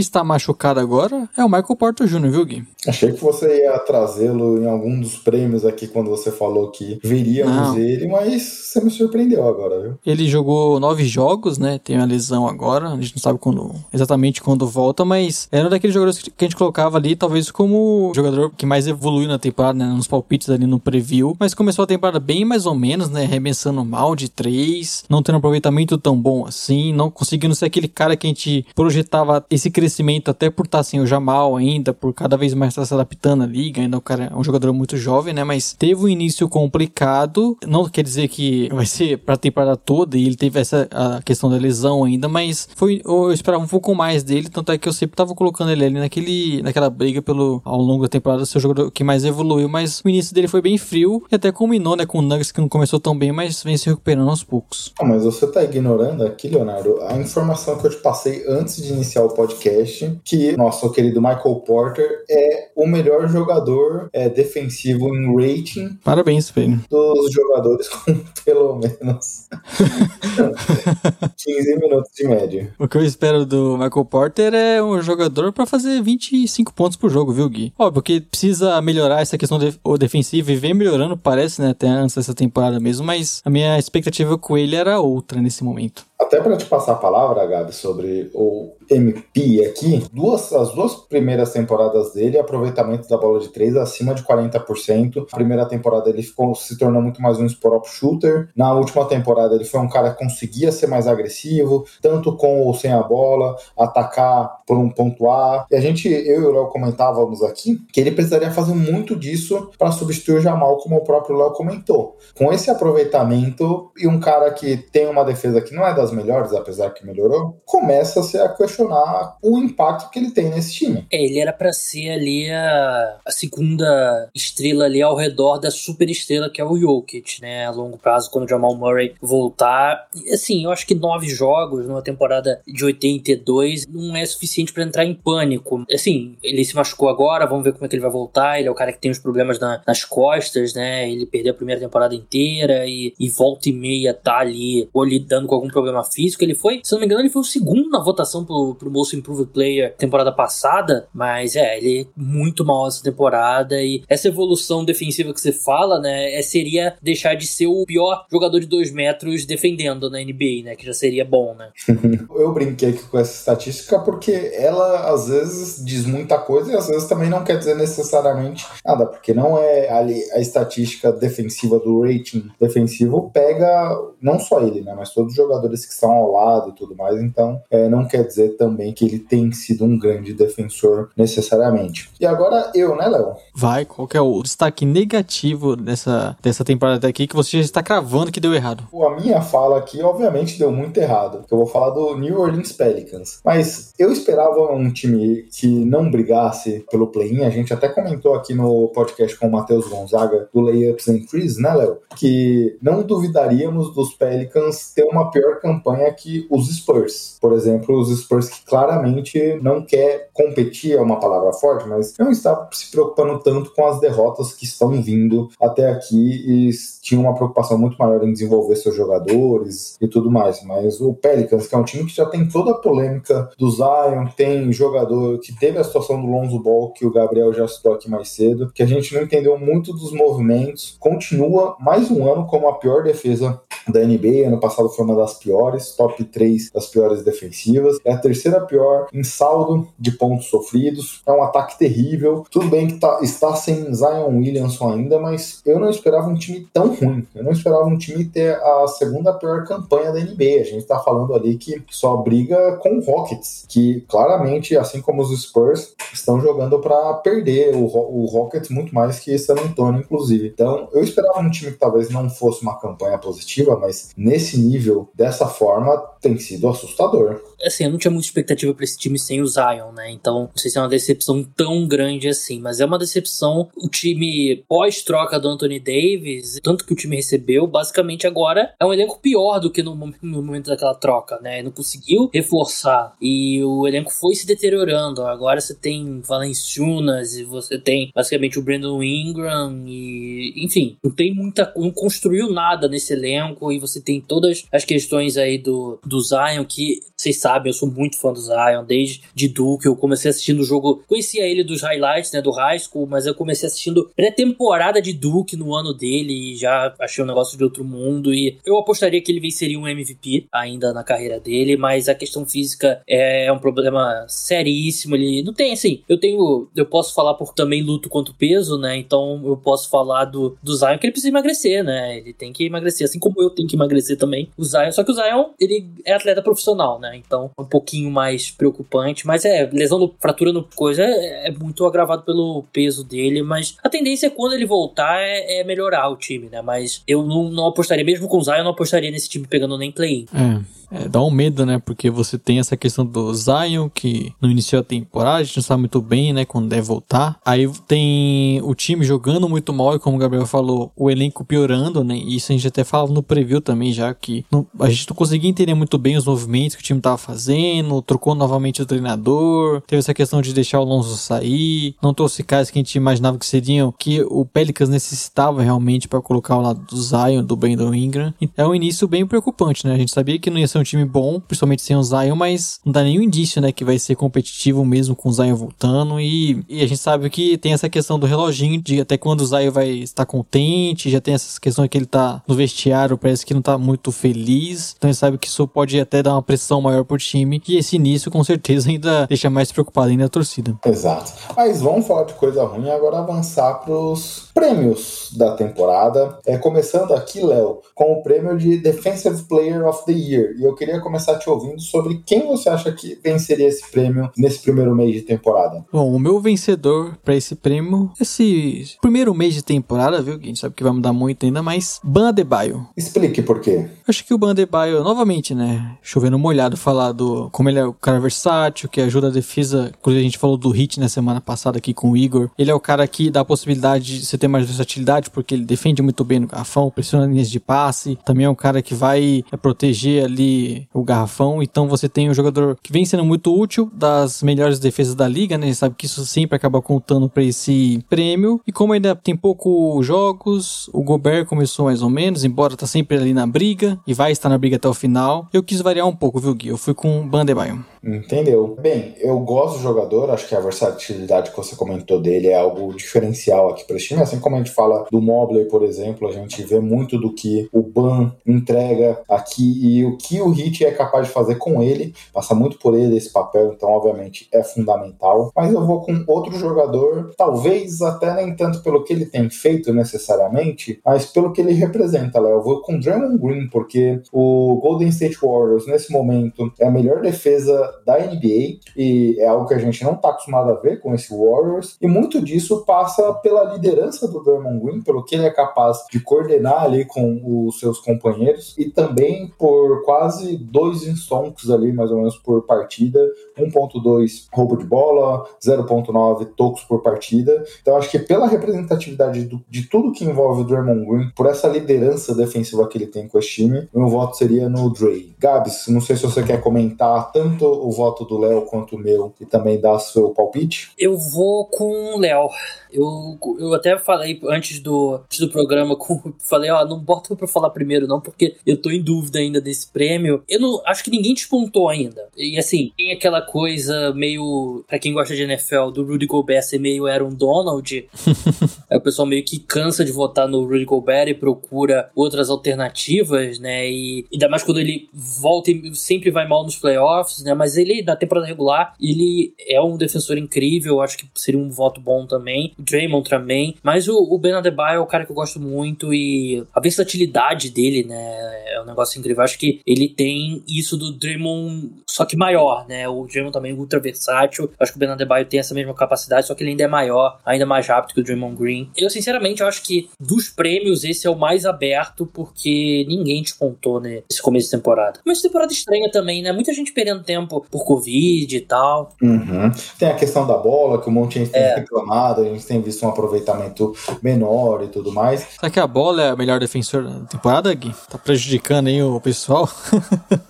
está machucado agora, é o Michael Porter Jr., viu, Gui?
Achei que você ia trazê-lo em algum dos prêmios aqui quando você falou que veríamos
Não.
ele, mas você me surpreendeu agora, viu?
Ele jogou nove jogos, né? Tem uma lesão agora. A gente não sabe quando, exatamente quando volta, mas era um daqueles jogadores que a gente colocava ali, talvez como o jogador que mais evoluiu na temporada, né? Nos palpites ali no preview. Mas começou a temporada bem mais ou menos, né? Arremessando mal de três, não tendo um aproveitamento tão bom assim, não conseguindo ser aquele cara que a gente projetava esse crescimento até por estar sem o Jamal ainda, por cada vez mais estar se adaptando à liga. Ainda o cara é um jogador muito jovem, né? Mas teve um início complicado. Não quer dizer que vai ser pra temporada toda e ele teve essa a questão da lesão ainda, mas foi eu esperava um pouco mais dele, tanto é que eu sempre tava colocando ele ali naquele naquela briga pelo ao longo da temporada ser o jogador que mais evoluiu, mas o início dele foi bem frio e até culminou, né, com o Nuggets que não começou tão bem, mas vem se recuperando aos poucos.
Ah, mas você tá ignorando aqui, Leonardo, a informação que eu te passei antes de iniciar o podcast, que nosso querido Michael Porter é o melhor jogador é, defensivo em rating
Parabéns ele.
dos jogadores com pelo menos 15 minutos de média.
O que eu espero do Michael Porter é um jogador pra fazer 25 pontos por jogo, viu, Gui? Óbvio que precisa melhorar essa questão de, defensiva e vem melhorando, parece, né, até antes dessa temporada mesmo, mas a minha expectativa com ele era outra nesse momento.
Até para te passar a palavra, Gabi, sobre o MP aqui, duas, as duas primeiras temporadas dele, aproveitamento da bola de três acima de 40%. A primeira temporada ele ficou, se tornou muito mais um spot-up shooter. Na última temporada ele foi um cara que conseguia ser mais agressivo, tanto com ou sem a bola, atacar por um ponto A. E a gente, eu e o Léo comentávamos aqui, que ele precisaria fazer muito disso para substituir o Jamal, como o próprio Léo comentou. Com esse aproveitamento e um cara que tem uma defesa que não é das melhores, apesar que melhorou, começa-se a questionar o impacto que ele tem nesse time.
É, ele era para ser ali a, a, segunda estrela ali ao redor da super estrela que é o Jokic, né? A longo prazo, quando o Jamal Murray voltar. Assim, eu acho que nove jogos numa temporada de 82 não é suficiente para entrar em pânico. Assim, ele se machucou agora, vamos ver como é que ele vai voltar. Ele é o cara que tem os problemas na, nas costas, né? Ele perdeu a primeira temporada inteira e, e volta e meia tá ali ou lidando com algum problema físico. Ele foi, se não me engano, ele foi o segundo na votação pro, pro Most Improved Player temporada passada, mas é, ele é muito mal essa temporada e essa evolução defensiva que você fala, né, é, seria deixar de ser o pior jogador de dois metros defendendo na NBA, né, que já seria bom, né.
Eu brinquei aqui com essa estatística porque ela às vezes diz muita coisa e às vezes também não quer dizer necessariamente nada, porque não é ali a estatística defensiva do rating defensivo pega não só ele, né, mas todos os jogadores que estão ao lado e tudo mais, então é, não quer dizer também que ele tem sido um grande defensor necessariamente. E agora eu, né, Léo?
Vai, qual que é o destaque negativo dessa, dessa temporada aqui que você já está cravando que deu errado?
A minha fala aqui, obviamente, deu muito errado. Eu vou falar do New Orleans Pelicans. Mas eu esperava um time que não brigasse pelo play-in. A gente até comentou aqui no podcast com o Matheus Gonzaga do Layups and Freeze, né, Léo? Que não duvidaríamos dos Pelicans ter uma pior campanha que os Spurs. Por exemplo, os Spurs que claramente não quer competir, é uma palavra forte, mas não está se preocupando tanto com as derrotas que estão vindo até aqui e tinha uma preocupação muito maior em desenvolver seus jogadores e tudo mais. Mas o Pelicans, que é um time que já tem toda a polêmica do Zion, tem jogador que teve a situação do Lonzo Ball, que o Gabriel já citou aqui mais cedo, que a gente não entendeu muito dos movimentos, continua mais um ano como a pior defesa da NBA. Ano passado foi uma das piores, top 3 das piores defensivas. É a terceira pior em saldo de pontos sofridos. É um ataque terrível. Tudo bem que tá, está sem Zion Williamson ainda, mas eu não esperava um time tão ruim. Eu não esperava um time ter a segunda pior campanha da NBA. A gente está falando ali que só briga com o Rockets, que claramente, assim como os Spurs, estão jogando para perder o, o Rockets muito mais que San Antonio, inclusive. Então, eu esperava um time que talvez não fosse uma campanha positiva, mas nesse nível, dessa forma, tem sido assustador.
Assim, eu não tinha muita expectativa para esse time sem o Zion, né? Então, não sei se é uma decepção tão grande assim, mas é uma decepção. O time pós-troca do Anthony Davis, tanto que o time recebeu, basicamente agora é um elenco pior do que no, momento daquela troca, né? Não conseguiu reforçar e o elenco foi se deteriorando. Agora você tem Valenciunas e você tem basicamente o Brandon Ingram e, enfim, não tem muita, não construiu nada nesse elenco e você tem todas as questões aí do, do Zion que vocês sabem, eu sou muito fã do Zion, desde de Duke, eu comecei assistindo o jogo, conhecia ele dos highlights, né, do high school, mas eu comecei assistindo pré-temporada de Duke no ano dele e já achei um negócio de outro mundo e eu apostaria que ele venceria um MVP ainda na carreira dele, mas a questão física é um problema seríssimo, ele não tem assim, eu tenho, eu posso falar por também luto contra o peso, né, então eu posso falar do, do Zion que ele precisa emagrecer, né, ele tem que emagrecer, assim como eu tenho que emagrecer também, o Zion, só que o Zion, ele é atleta profissional, né, então um pouquinho mais preocupante, mas é, lesão, no, fratura no coisa é, é, muito agravado pelo peso dele, mas a tendência é quando ele voltar é, é melhorar o time, né, mas eu não, não apostaria, mesmo com o Zion, eu não apostaria nesse time pegando nem play-in.
É. É, dá um medo, né? Porque você tem essa questão do Zion, que no início da temporada a gente não sabe muito bem, né? Quando deve voltar. Aí tem o time jogando muito mal, e como o Gabriel falou, o elenco piorando, né? Isso a gente até falava no preview também, já que não, a gente não consegui entender muito bem os movimentos que o time tava fazendo, trocou novamente o treinador, teve essa questão de deixar o Lonzo sair, não trouxe caras que a gente imaginava que seriam, que o Pelicans necessitava realmente para colocar ao lado do Zion, do Brandon Ingram. É um início bem preocupante, né? A gente sabia que não ia ser um time bom, principalmente sem o Zion, mas não dá nenhum indício, né, que vai ser competitivo mesmo com o Zion voltando e, e a gente sabe que tem essa questão do reloginho de até quando o Zion vai estar contente, já tem essa questão que ele tá no vestiário, parece que não tá muito feliz, então sabe que isso pode até dar uma pressão maior pro time e esse início com certeza ainda deixa mais preocupado ainda a torcida.
Exato. Mas vamos falar de coisa ruim e agora avançar pros prêmios da temporada. É, começando aqui, Léo, com o prêmio de Defensive Player of the Year. E eu queria começar te ouvindo sobre quem você acha que venceria esse prêmio nesse primeiro mês de temporada.
Bom, o meu vencedor para esse prêmio, esse primeiro mês de temporada, viu? Que a gente sabe que vai mudar muito ainda, mas Ban Adebayo.
Explique por quê.
Acho que o Ban Adebayo, novamente, né? Chovendo molhado, falar do como ele é o cara versátil, que ajuda a defesa. Inclusive, a gente falou do Hit na semana passada aqui com o Igor. Ele é o cara que dá a possibilidade de você ter mais versatilidade, porque ele defende muito bem no garrafão, pressiona linhas de passe. Também é um cara que vai é, proteger ali o garrafão. Então você tem um jogador que vem sendo muito útil, das melhores defesas da liga, né? Sabe que isso sempre acaba contando para esse prêmio. E como ainda tem pouco jogos, o Gobert começou mais ou menos, embora tá sempre ali na briga e vai estar na briga até o final. Eu quis variar um pouco, viu, Gui? Eu fui com Bandebaio.
Entendeu? Bem, eu gosto do jogador, acho que a versatilidade que você comentou dele é algo diferencial aqui para esse time. Assim como a gente fala do Mobley, por exemplo, a gente vê muito do que o Ban entrega aqui e o que o Hit é capaz de fazer com ele. Passa muito por ele esse papel, então, obviamente, é fundamental. Mas eu vou com outro jogador, talvez até nem tanto pelo que ele tem feito necessariamente, mas pelo que ele representa, Léo. Eu vou com Draymond Green, porque o Golden State Warriors, nesse momento, é a melhor defesa da NBA e é algo que a gente não está acostumado a ver com esse Warriors. E muito disso passa pela liderança do Draymond Green, pelo que ele é capaz de coordenar ali com os seus companheiros e também por quase dois instonks ali, mais ou menos, por partida. 1.2 roubo de bola, 0.9 tocos por partida. Então acho que pela representatividade do, de tudo que envolve o Draymond Green, por essa liderança defensiva que ele tem com esse time, meu voto seria no Dre. Gabs, não sei se você quer comentar tanto o voto do Léo quanto o meu e também dar seu palpite.
Eu vou com o Léo. Eu, eu até falei antes do, antes do programa, com, falei, ó, não bota pra falar primeiro não, porque eu tô em dúvida ainda desse prêmio. Eu não, acho que ninguém despontou ainda. E assim, tem aquela coisa meio, pra quem gosta de NFL, do Rudy Gobert ser meio Aaron Donald. Aí o pessoal meio que cansa de votar no Rudy Gobert e procura outras alternativas, né? E ainda mais quando ele volta e sempre vai mal nos playoffs, né? Mas ele, na temporada regular, ele é um defensor incrível, acho que seria um voto bom também. O Draymond também. Mas o, o Ben Adebayo é o cara que eu gosto muito e a versatilidade dele, né? É um negócio incrível. Acho que ele tem isso do Draymond, só que maior, né? O Draymond também é ultra versátil. Acho que o Ben Adebayo tem essa mesma capacidade, só que ele ainda é maior, ainda mais rápido que o Draymond Green. Eu, sinceramente, eu acho que dos prêmios, esse é o mais aberto, porque ninguém despontou, né? Esse começo de temporada. Mas temporada estranha também, né? Muita gente perdendo tempo por Covid e tal.
Uhum. Tem a questão da bola, que um monte de gente tem é. reclamado, a gente tem visto um aproveitamento menor e tudo mais.
Será que a bola é a melhor defensor da temporada, Gui? Tá prejudicando aí o pessoal?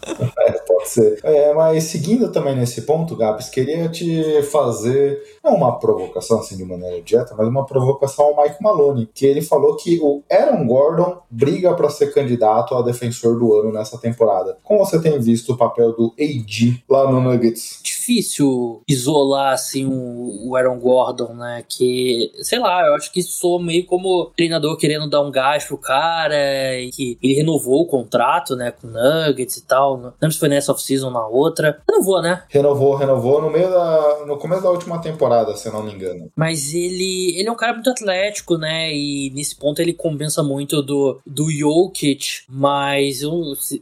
pode ser. É, mas seguindo também nesse ponto, Gabs, queria te fazer, não uma provocação assim de maneira direta, mas uma provocação ao Mike Maloney, que ele falou que o Aaron Gordon briga para ser candidato a defensor do ano nessa temporada. Como você tem visto o papel do AD lá no Nuggets?
Difícil isolar assim o Aaron Gordon, né? Que, sei lá, eu acho que sou meio como treinador querendo dar um gás pro cara e que ele renovou o contrato, né, com Nuggets e tal. Não lembro se foi nessa off-season na outra. Renovou, né?
Renovou, renovou no meio da. no começo da última temporada, se não me engano.
Mas ele, ele é um cara muito atlético, né? E nesse ponto ele compensa muito do, do Jokic, mas eu,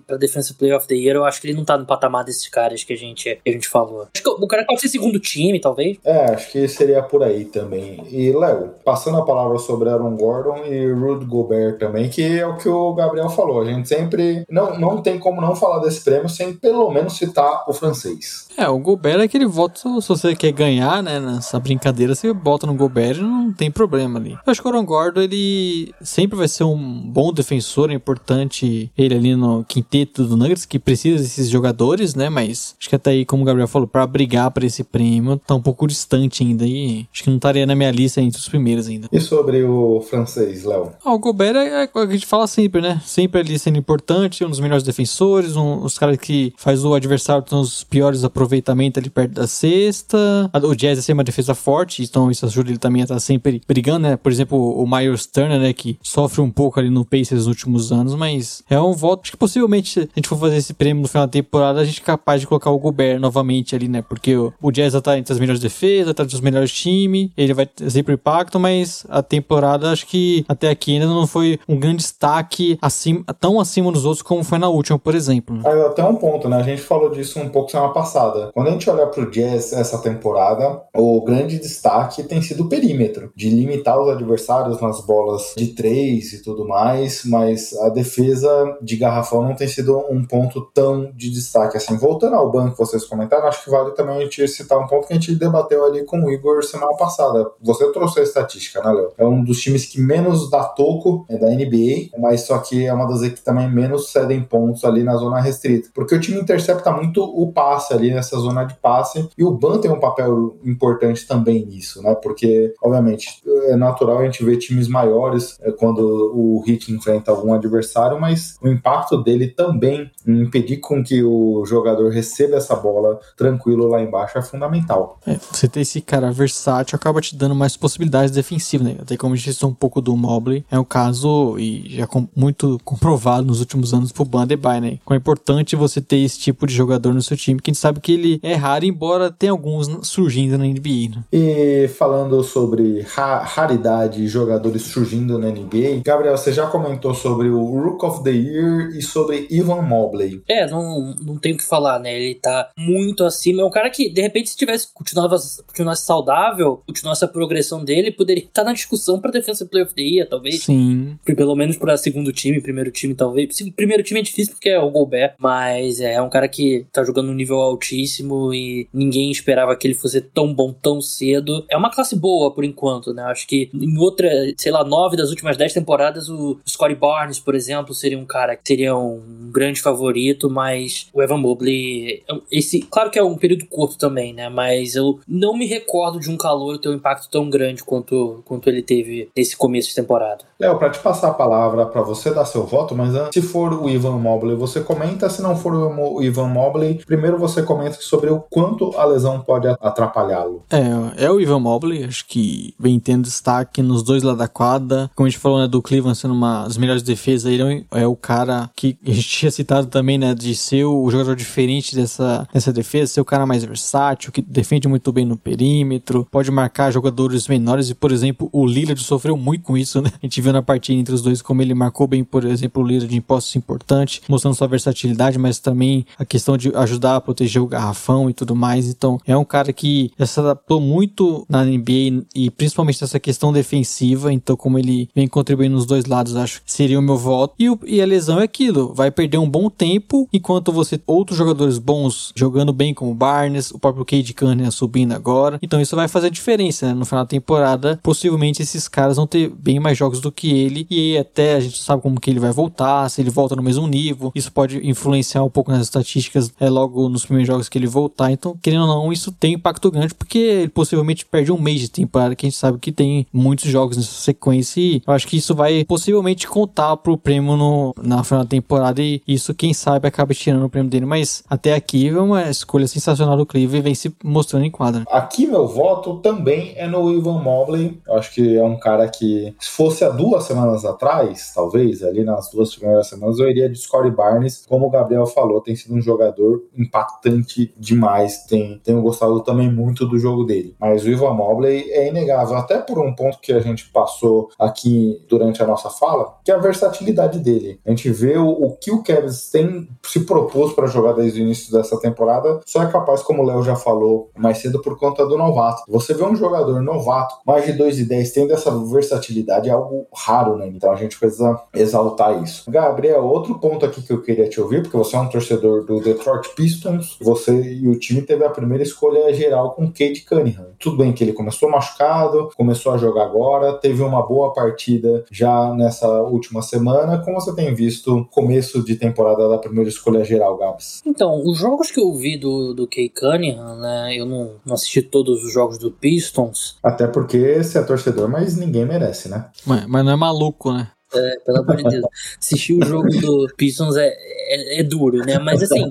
pra Defensive Player of the Year, eu acho que ele não tá no patamar desses caras que a gente, que a gente falou. Acho que o cara pode ser segundo time, talvez.
É, acho que seria por aí também. E, Léo, passando a palavra sobre Aaron Gordon e Rudy Gobert também, que é o que o Gabriel falou. A gente sempre não, não tem como não falar desse prêmio sem pelo pelo menos citar o francês.
É, o Gobert é aquele voto, se você quer ganhar, né, nessa brincadeira, você bota no Gobert e não tem problema ali. Eu acho que o Aaron Gordon, ele sempre vai ser um bom defensor, é importante ele ali no quinteto do Nuggets, que precisa desses jogadores, né, mas acho que até aí, como o Gabriel falou, para brigar por esse prêmio, tá um pouco distante ainda e acho que não estaria na minha lista entre os primeiros ainda.
E sobre o francês, Léo?
Ah, o Gobert é, é o que a gente fala sempre, né, sempre ali sendo importante, um dos melhores defensores, um, os caras que faz o adversário ter os piores aproveitamento ali perto da cesta. O Jazz é sempre uma defesa forte, então isso ajuda ele também a estar sempre brigando, né? Por exemplo, o Myers Turner, né? Que sofre um pouco ali no Pacers nos últimos anos, mas é um voto. Acho que possivelmente, se a gente for fazer esse prêmio no final da temporada, a gente é capaz de colocar o Gobert novamente ali, né? Porque o, Jazz tá entre as melhores defesas, tá entre os melhores times, ele vai ter sempre impacto, mas a temporada, acho que até aqui ainda não foi um grande destaque acima, tão acima dos outros como foi na última, por exemplo. Né?
Até um ponto, né? A gente falou disso um pouco semana passada. Quando a gente olha pro Jazz essa temporada, o grande destaque tem sido o perímetro, de limitar os adversários nas bolas de três e tudo mais, mas a defesa de garrafão não tem sido um ponto tão de destaque assim. Voltando ao banco que vocês comentaram, acho que vale também a gente citar um ponto que a gente debateu ali com o Igor semana passada. Você trouxe a estatística, né, Léo? É um dos times que menos dá toco é da NBA, mas só que é uma das equipes que também menos cedem pontos ali na zona restrita. Porque o time intercepta muito o passe ali nessa zona de passe e o Ban tem um papel importante também nisso, né? Porque, obviamente, é natural a gente ver times maiores é, quando o Heat enfrenta algum adversário, mas o impacto dele também em impedir com que o jogador receba essa bola tranquilo lá embaixo é fundamental.
É, você ter esse cara versátil acaba te dando mais possibilidades defensivas, né? Até como a gente um pouco do Mobley, é um caso e já com, muito comprovado nos últimos anos pro Bandebay, né? Como é importante você ter esse tipo de jogador no seu time, que a gente sabe que ele é raro, embora tenha alguns surgindo na NBA. Né?
E falando sobre ra raridade e jogadores surgindo na NBA, Gabriel, você já comentou sobre o Rook of the Year e sobre Ivan Mobley.
É, não, não tenho o que falar, né? Ele tá muito acima. É um cara que, de repente, se tivesse continuasse, continuasse saudável, continuasse a progressão dele, poderia estar na discussão para defesa Player of the Year, talvez.
Sim.
Pelo menos para segundo time, primeiro time, talvez. Primeiro time é difícil porque é o Gobert, mas é um cara que tá jogando um nível altíssimo e ninguém esperava que ele fosse tão bom tão cedo. É uma classe boa por enquanto, né? Acho que em outra, sei lá, nove das últimas dez temporadas, o Scottie Barnes, por exemplo, seria um cara que seria um grande favorito, mas o Evan Mobley, é esse, claro que é um período curto também, né? Mas eu não me recordo de um calor ter um impacto tão grande quanto, quanto ele teve nesse começo de temporada.
Léo, para te passar a palavra para você dar seu voto, mas se for o Ivan Mobley, você comenta, se não for o Ivan Mobley, primeiro você comenta sobre o quanto a lesão pode atrapalhá-lo.
É, é o Ivan Mobley, acho que vem tendo destaque nos dois lados da quadra. Como a gente falou, né, do Cleveland sendo uma das melhores defesas, ele é o cara que a gente tinha citado também, né, de ser o jogador diferente dessa, dessa defesa, ser o cara mais versátil, que defende muito bem no perímetro, pode marcar jogadores menores e, por exemplo, o Lillard sofreu muito com isso, né? A gente viu na partida entre os dois como ele marcou bem, por exemplo, o Lillard de impostos importantes, mostrando sua versatilidade, mas também a questão de ajudar a proteger o garrafão e tudo mais. Então, é um cara que se adaptou muito na NBA e principalmente nessa questão defensiva. Então, como ele vem contribuindo nos dois lados, acho que seria o meu voto. E, o, e a lesão é aquilo, vai perder um bom tempo enquanto você outros jogadores bons jogando bem como Barnes, o próprio Cade Cunningham subindo agora. Então, isso vai fazer diferença, né? No final da temporada, possivelmente esses caras vão ter bem mais jogos do que ele e até a gente sabe como que ele vai voltar, se ele volta no mesmo nível. Isso pode influenciar um pouco nas estatísticas é, logo nos primeiros jogos que ele voltar. Então, querendo ou não, isso tem impacto grande, porque ele possivelmente perde um mês de temporada, que a gente sabe que tem muitos jogos nessa sequência. E eu acho que isso vai possivelmente contar pro prêmio no, na final da temporada. E isso, quem sabe, acaba tirando o prêmio dele. Mas até aqui é uma escolha sensacional do Cleveland e vem se mostrando em quadra.
Aqui, meu voto também é no Ivan Mobley. Eu acho que é um cara que, se fosse há duas semanas atrás, talvez, ali nas duas primeiras semanas, eu iria de Scottie Barnes. Como o Gabriel falou, tem sido um jogador impactante demais. Tem, tenho gostado também muito do jogo dele. Mas o Ivan Mobley é inegável, até por um ponto que a gente passou aqui durante a nossa fala, que é a versatilidade dele. A gente vê o, o que o Cavs tem se propôs para jogar desde o início dessa temporada, só é capaz, como o Léo já falou mais cedo, por conta do novato. Você vê um jogador novato, mais de 2 e 10, tendo essa versatilidade, é algo raro, né? Então a gente precisa exaltar isso. Gabriel, outro ponto aqui que eu queria te ouvir, porque você é um torcedor jogador do Detroit Pistons. Você e o time teve a primeira escolha geral com Cade Cunningham. Tudo bem que ele começou machucado, começou a jogar agora, teve uma boa partida já nessa última semana. Como você tem visto começo de temporada da primeira escolha geral, Gabs?
Então, os jogos que eu vi do, do Cade Cunningham, né? Eu não, não assisti todos os jogos do Pistons.
Até porque você é torcedor, mas ninguém merece, né?
Mas, mas não é maluco, né?
É, pelo amor de Deus. Assistir o jogo do Pistons é, é, é, duro, né? Mas assim,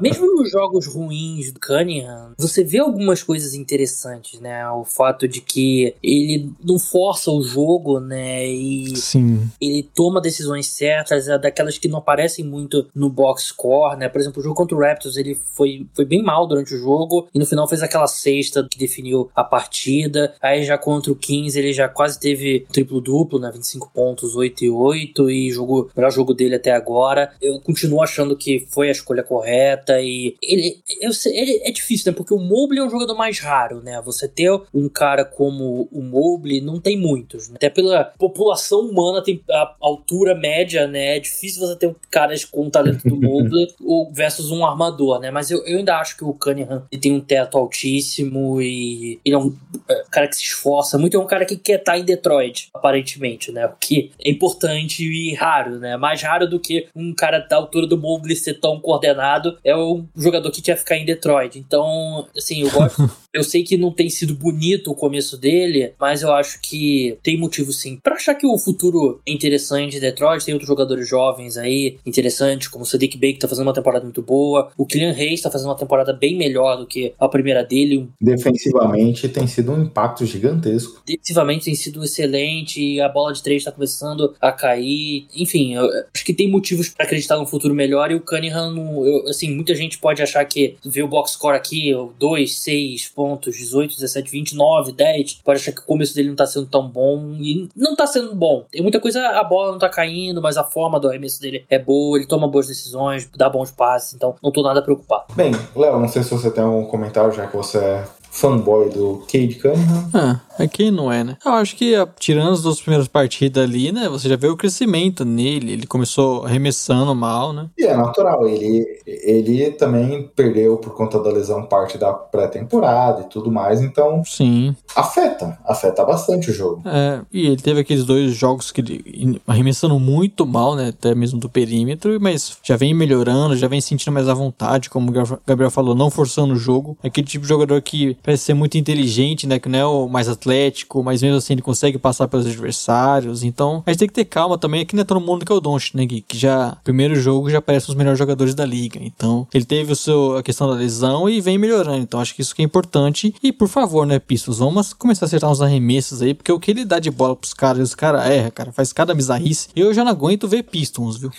mesmo nos jogos ruins do Cunningham, você vê algumas coisas interessantes, né? O fato de que ele não força o jogo, né? E
Sim.
ele toma decisões certas, é daquelas que não aparecem muito no box score, né? Por exemplo, o jogo contra o Raptors, ele foi, foi bem mal durante o jogo e no final fez aquela sexta que definiu a partida. Aí já contra o Kings, ele já quase teve triplo-duplo, né? 25 pontos, 8 e 8 e jogou o melhor jogo dele até agora. Eu continuo achando que foi a escolha correta e ele, eu ele é difícil, né? Porque o Mobley é um jogador mais raro, né? Você ter um cara como o Mobley não tem muitos, né? até pela população humana tem a altura média, né? É difícil você ter caras com o talento do Mobley versus um armador, né? Mas eu, eu ainda acho que o Cunningham ele tem um teto altíssimo e ele é um é, cara que se esforça muito, é um cara que quer estar em Detroit, aparentemente, né? O que é importante e raro, né? Mais raro do que um cara da altura do Mobley ser tão coordenado, é um jogador que quer ficar em Detroit. Então, assim, eu gosto. eu sei que não tem sido bonito o começo dele, mas eu acho que tem motivo sim. Pra achar que o futuro é interessante em Detroit, tem outros jogadores jovens aí, interessantes, como o Sadiq Bey, que tá fazendo uma temporada muito boa. O Kylian Reis tá fazendo uma temporada bem melhor do que a primeira dele.
Defensivamente tem sido um impacto gigantesco.
Defensivamente tem sido excelente, a bola de três tá começando a cair. Enfim, acho que tem motivos para acreditar no futuro melhor e o Cunningham, eu, assim, muita gente pode achar que ver o box score aqui, 2, 6 pontos, 18, 17, 29, 10, pode achar que o começo dele não tá sendo tão bom e não tá sendo bom. Tem muita coisa, a bola não tá caindo, mas a forma do arremesso dele é boa, ele toma boas decisões, dá bons passes, então não tô nada preocupado.
Bem, Léo, não sei se você tem algum comentário, já que você é fanboy do Cade Cunningham.
Ah, aqui não é, né? Eu acho que, tirando as duas primeiras partidas ali, né? Você já vê o crescimento nele. Ele começou arremessando mal, né?
E é natural. Ele, ele também perdeu por conta da lesão parte da pré-temporada e tudo mais. Então,
sim.
Afeta. Afeta bastante o jogo.
É, e ele teve aqueles dois jogos que ele arremessando muito mal, né? Até mesmo do perímetro, mas já vem melhorando, já vem sentindo mais à vontade, como o Gabriel falou, não forçando o jogo. Aquele tipo de jogador que parece ser muito inteligente, né? Que não é o mais atlético, mas mesmo assim ele consegue passar pelos adversários. Então, a gente tem que ter calma também. Aqui não é todo mundo que é o Doncic, né, Gui? Que já, primeiro jogo, já aparece os melhores jogadores da liga. Então, ele teve o seu, a questão da lesão e vem melhorando. Então, acho que isso que é importante. E, por favor, né, Pistos, vamos começar a acertar uns arremessos aí, porque o que ele dá de bola pros caras, os caras erram, cara, faz cada bizarrice. Eu já não aguento ver Pistons, viu?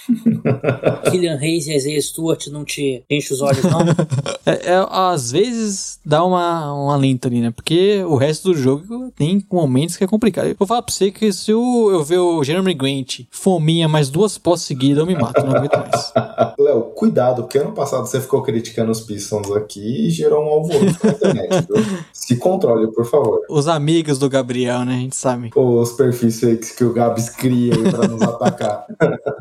Kylian Reis e Isaiah Stewart não te enche os olhos, não?
é, é, às vezes dá uma, um alento ali, né? Porque o resto do jogo tem momentos que é complicado. Eu vou falar pra você que se eu, eu ver o Jeremy Grant fominha mais duas posses seguidas, eu me mato, não aguento mais.
Léo, cuidado, porque ano passado você ficou criticando os Pistons aqui e gerou um alvoroço na internet, viu? Se controle, por favor.
Os amigos do Gabriel, né? A gente sabe.
Os perfis fakes que o Gabs cria aí pra nos atacar.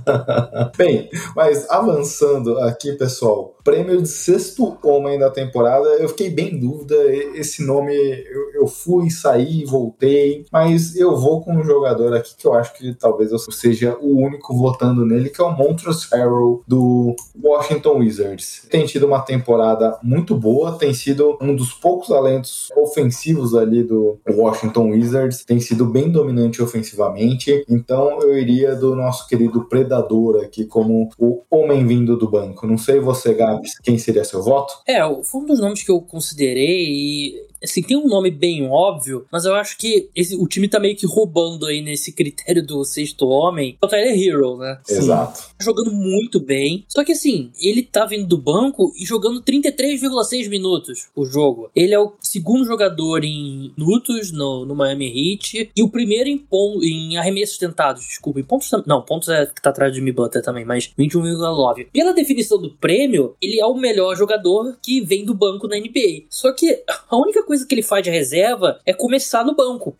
Bem, mas avançando aqui, pessoal, prêmio de sexto homem da temporada, eu fiquei bem em dúvida. Esse nome eu, eu fui, saí, voltei, mas eu vou com um jogador aqui que eu acho que talvez eu seja o único votando nele, que é o Montrezl Harrell do Washington Wizards. Tem tido uma temporada muito boa, tem sido um dos poucos talentos ofensivos ali do Washington Wizards, tem sido bem dominante ofensivamente, então eu iria do nosso querido Predador aqui como o homem vindo do banco. Não sei você, Gabs, quem seria seu voto?
É, foi um dos nomes que eu considerei e assim, tem um nome bem óbvio, mas eu acho que esse, o time tá meio que roubando aí nesse critério do sexto homem. O Tyler Hero, né?
Exato. Sim.
Jogando muito bem. Só que assim, ele tá vindo do banco e jogando 33,6 minutos o jogo. Ele é o segundo jogador em minutos no, no Miami Heat e o primeiro em, pon, em arremessos tentados. Desculpa, em pontos. Não, pontos é que tá atrás de Butter também, mas 21,9. Pela definição do prêmio, ele é o melhor jogador que vem do banco na NBA. Só que a única coisa que ele faz de reserva é começar no banco.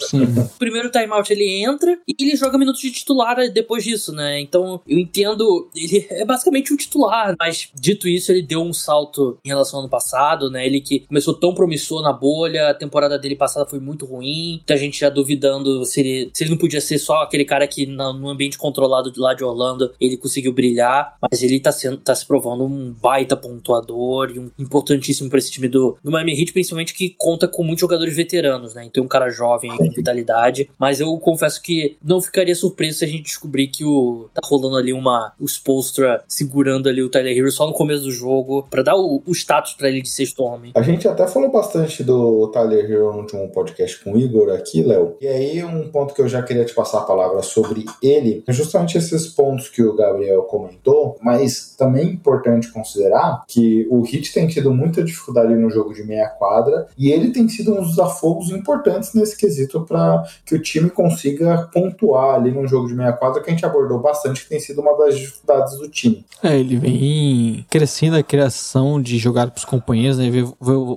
Sim.
Primeiro timeout ele entra e ele joga minutos de titular depois disso, né? Então eu entendo, ele é basicamente um titular, mas dito isso, ele deu um salto em relação ao ano passado, né? Ele que começou tão promissor na bolha, a temporada dele passada foi muito ruim, muita gente já duvidando se ele, se ele não podia ser só aquele cara que no, ambiente controlado lá de Orlando ele conseguiu brilhar, mas ele tá, sendo, tá se provando um baita pontuador e um importantíssimo pra esse time do, do Miami Heat, principalmente que conta com muitos jogadores veteranos, né? Então um cara jovem com vitalidade, mas eu confesso que não ficaria surpreso se a gente descobrir que o tá rolando ali uma o Spolstra segurando ali o Tyler Hero só no começo do jogo para dar o, o status para ele de sexto homem.
A gente até falou bastante do Tyler Hero no último podcast com o Igor aqui, Léo. E aí um ponto que eu já queria te passar a palavra sobre ele, é justamente esses pontos que o Gabriel comentou, mas também é importante considerar que o Heat tem tido muita dificuldade no jogo de meia quadra e ele tem sido um dos desafogos importantes nesse quesito para que o time consiga pontuar ali no jogo de meia quadra que a gente abordou bastante, que tem sido uma das dificuldades do time.
É, ele vem crescendo a criação de jogar pros companheiros, né?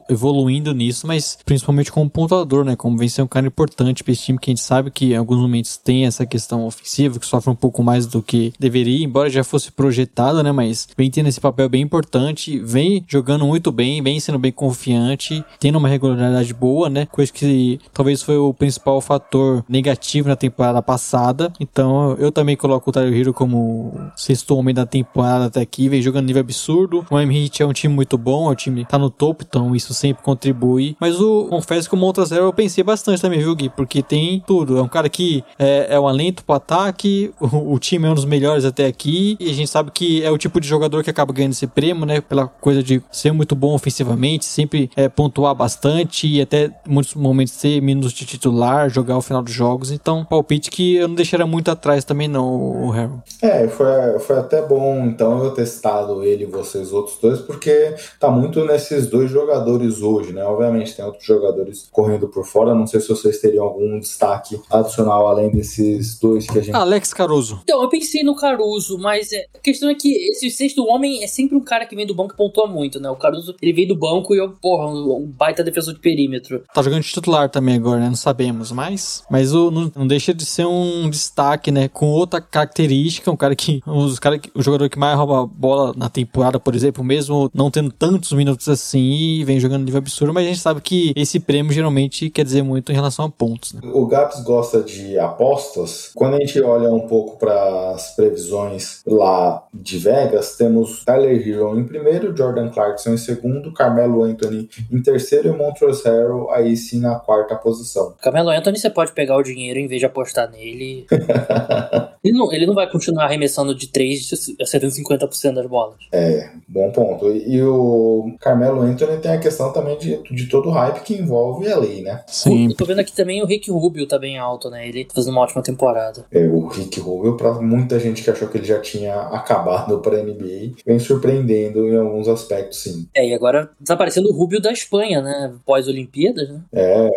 Evoluindo nisso, mas principalmente como pontuador, né? Como vem ser um cara importante pra esse time que a gente sabe que em alguns momentos tem essa questão ofensiva, que sofre um pouco mais do que deveria, embora já fosse projetado, né? Mas vem tendo esse papel bem importante, vem jogando muito bem, vem sendo bem confiante, tendo uma regularidade boa, né? Coisa que talvez foi o principal fator negativo na temporada passada. Então eu também coloco o Tyler Hero como sexto homem da temporada até aqui, vem jogando nível absurdo. O Miami Heat é um time muito bom, é um time tá no topo, então isso sempre contribui. Mas o confesso que o Montrezl eu pensei bastante também, viu, Gui? Porque tem tudo. É um cara que é, é um alento pro ataque, o, o, time é um dos melhores até aqui, e a gente sabe que é o tipo de jogador que acaba ganhando esse prêmio, né? Pela coisa de ser muito bom ofensivamente, sempre é, pontuar bastante e até muitos momentos ser minutos de titular, jogar o final dos jogos. Então, palpite que eu não deixaria muito atrás também, não, o Harry.
É, foi, foi até bom então eu testado ele e vocês outros dois, porque tá muito nesses dois jogadores hoje, né? Obviamente tem outros jogadores correndo por fora, não sei se vocês teriam algum destaque adicional além desses dois que a gente.
Alex Caruso.
Então, eu pensei no Caruso, mas é, a questão é que esse sexto homem é sempre um cara que vem do banco e pontua muito, né? O Caruso, ele veio do banco e eu, porra, um baita defensor de perímetro.
Tá jogando de titular também agora, né? Não sabemos, mas. Mas o, não, não deixa de ser um destaque, né? Com outra característica, um cara que. Os cara, o jogador que mais rouba bola na temporada, por exemplo, mesmo não tendo tantos minutos assim, vem jogando nível absurdo, mas a gente sabe que esse prêmio geralmente quer dizer muito em relação a pontos. Né?
O Gabs gosta de apostas. Quando a gente olha um pouco para as previsões lá de Vegas, temos Tyler Hero em primeiro, Jordan Clarkson em segundo, Carmelo Anthony em terceiro e Montrezl Harrell aí sim na quarta posição.
Carmelo Anthony você pode pegar o dinheiro em vez de apostar nele. ele, não, ele não vai continuar arremessando de 3 acertando 50% das bolas.
É, bom ponto. E, e, o Carmelo Anthony tem a questão também de, de todo o hype que envolve a lei, né?
Sim.
Eu tô vendo aqui também o Rick Rubio tá bem alto, né? Ele tá fazendo uma ótima temporada.
É, o Rick Rubio, pra muita gente que achou que ele já tinha acabado pra NBA, vem surpreendendo em alguns aspectos, sim.
É, e agora desaparecendo o Rubio da Espanha, né? Pós-Olimpíadas, né?
É,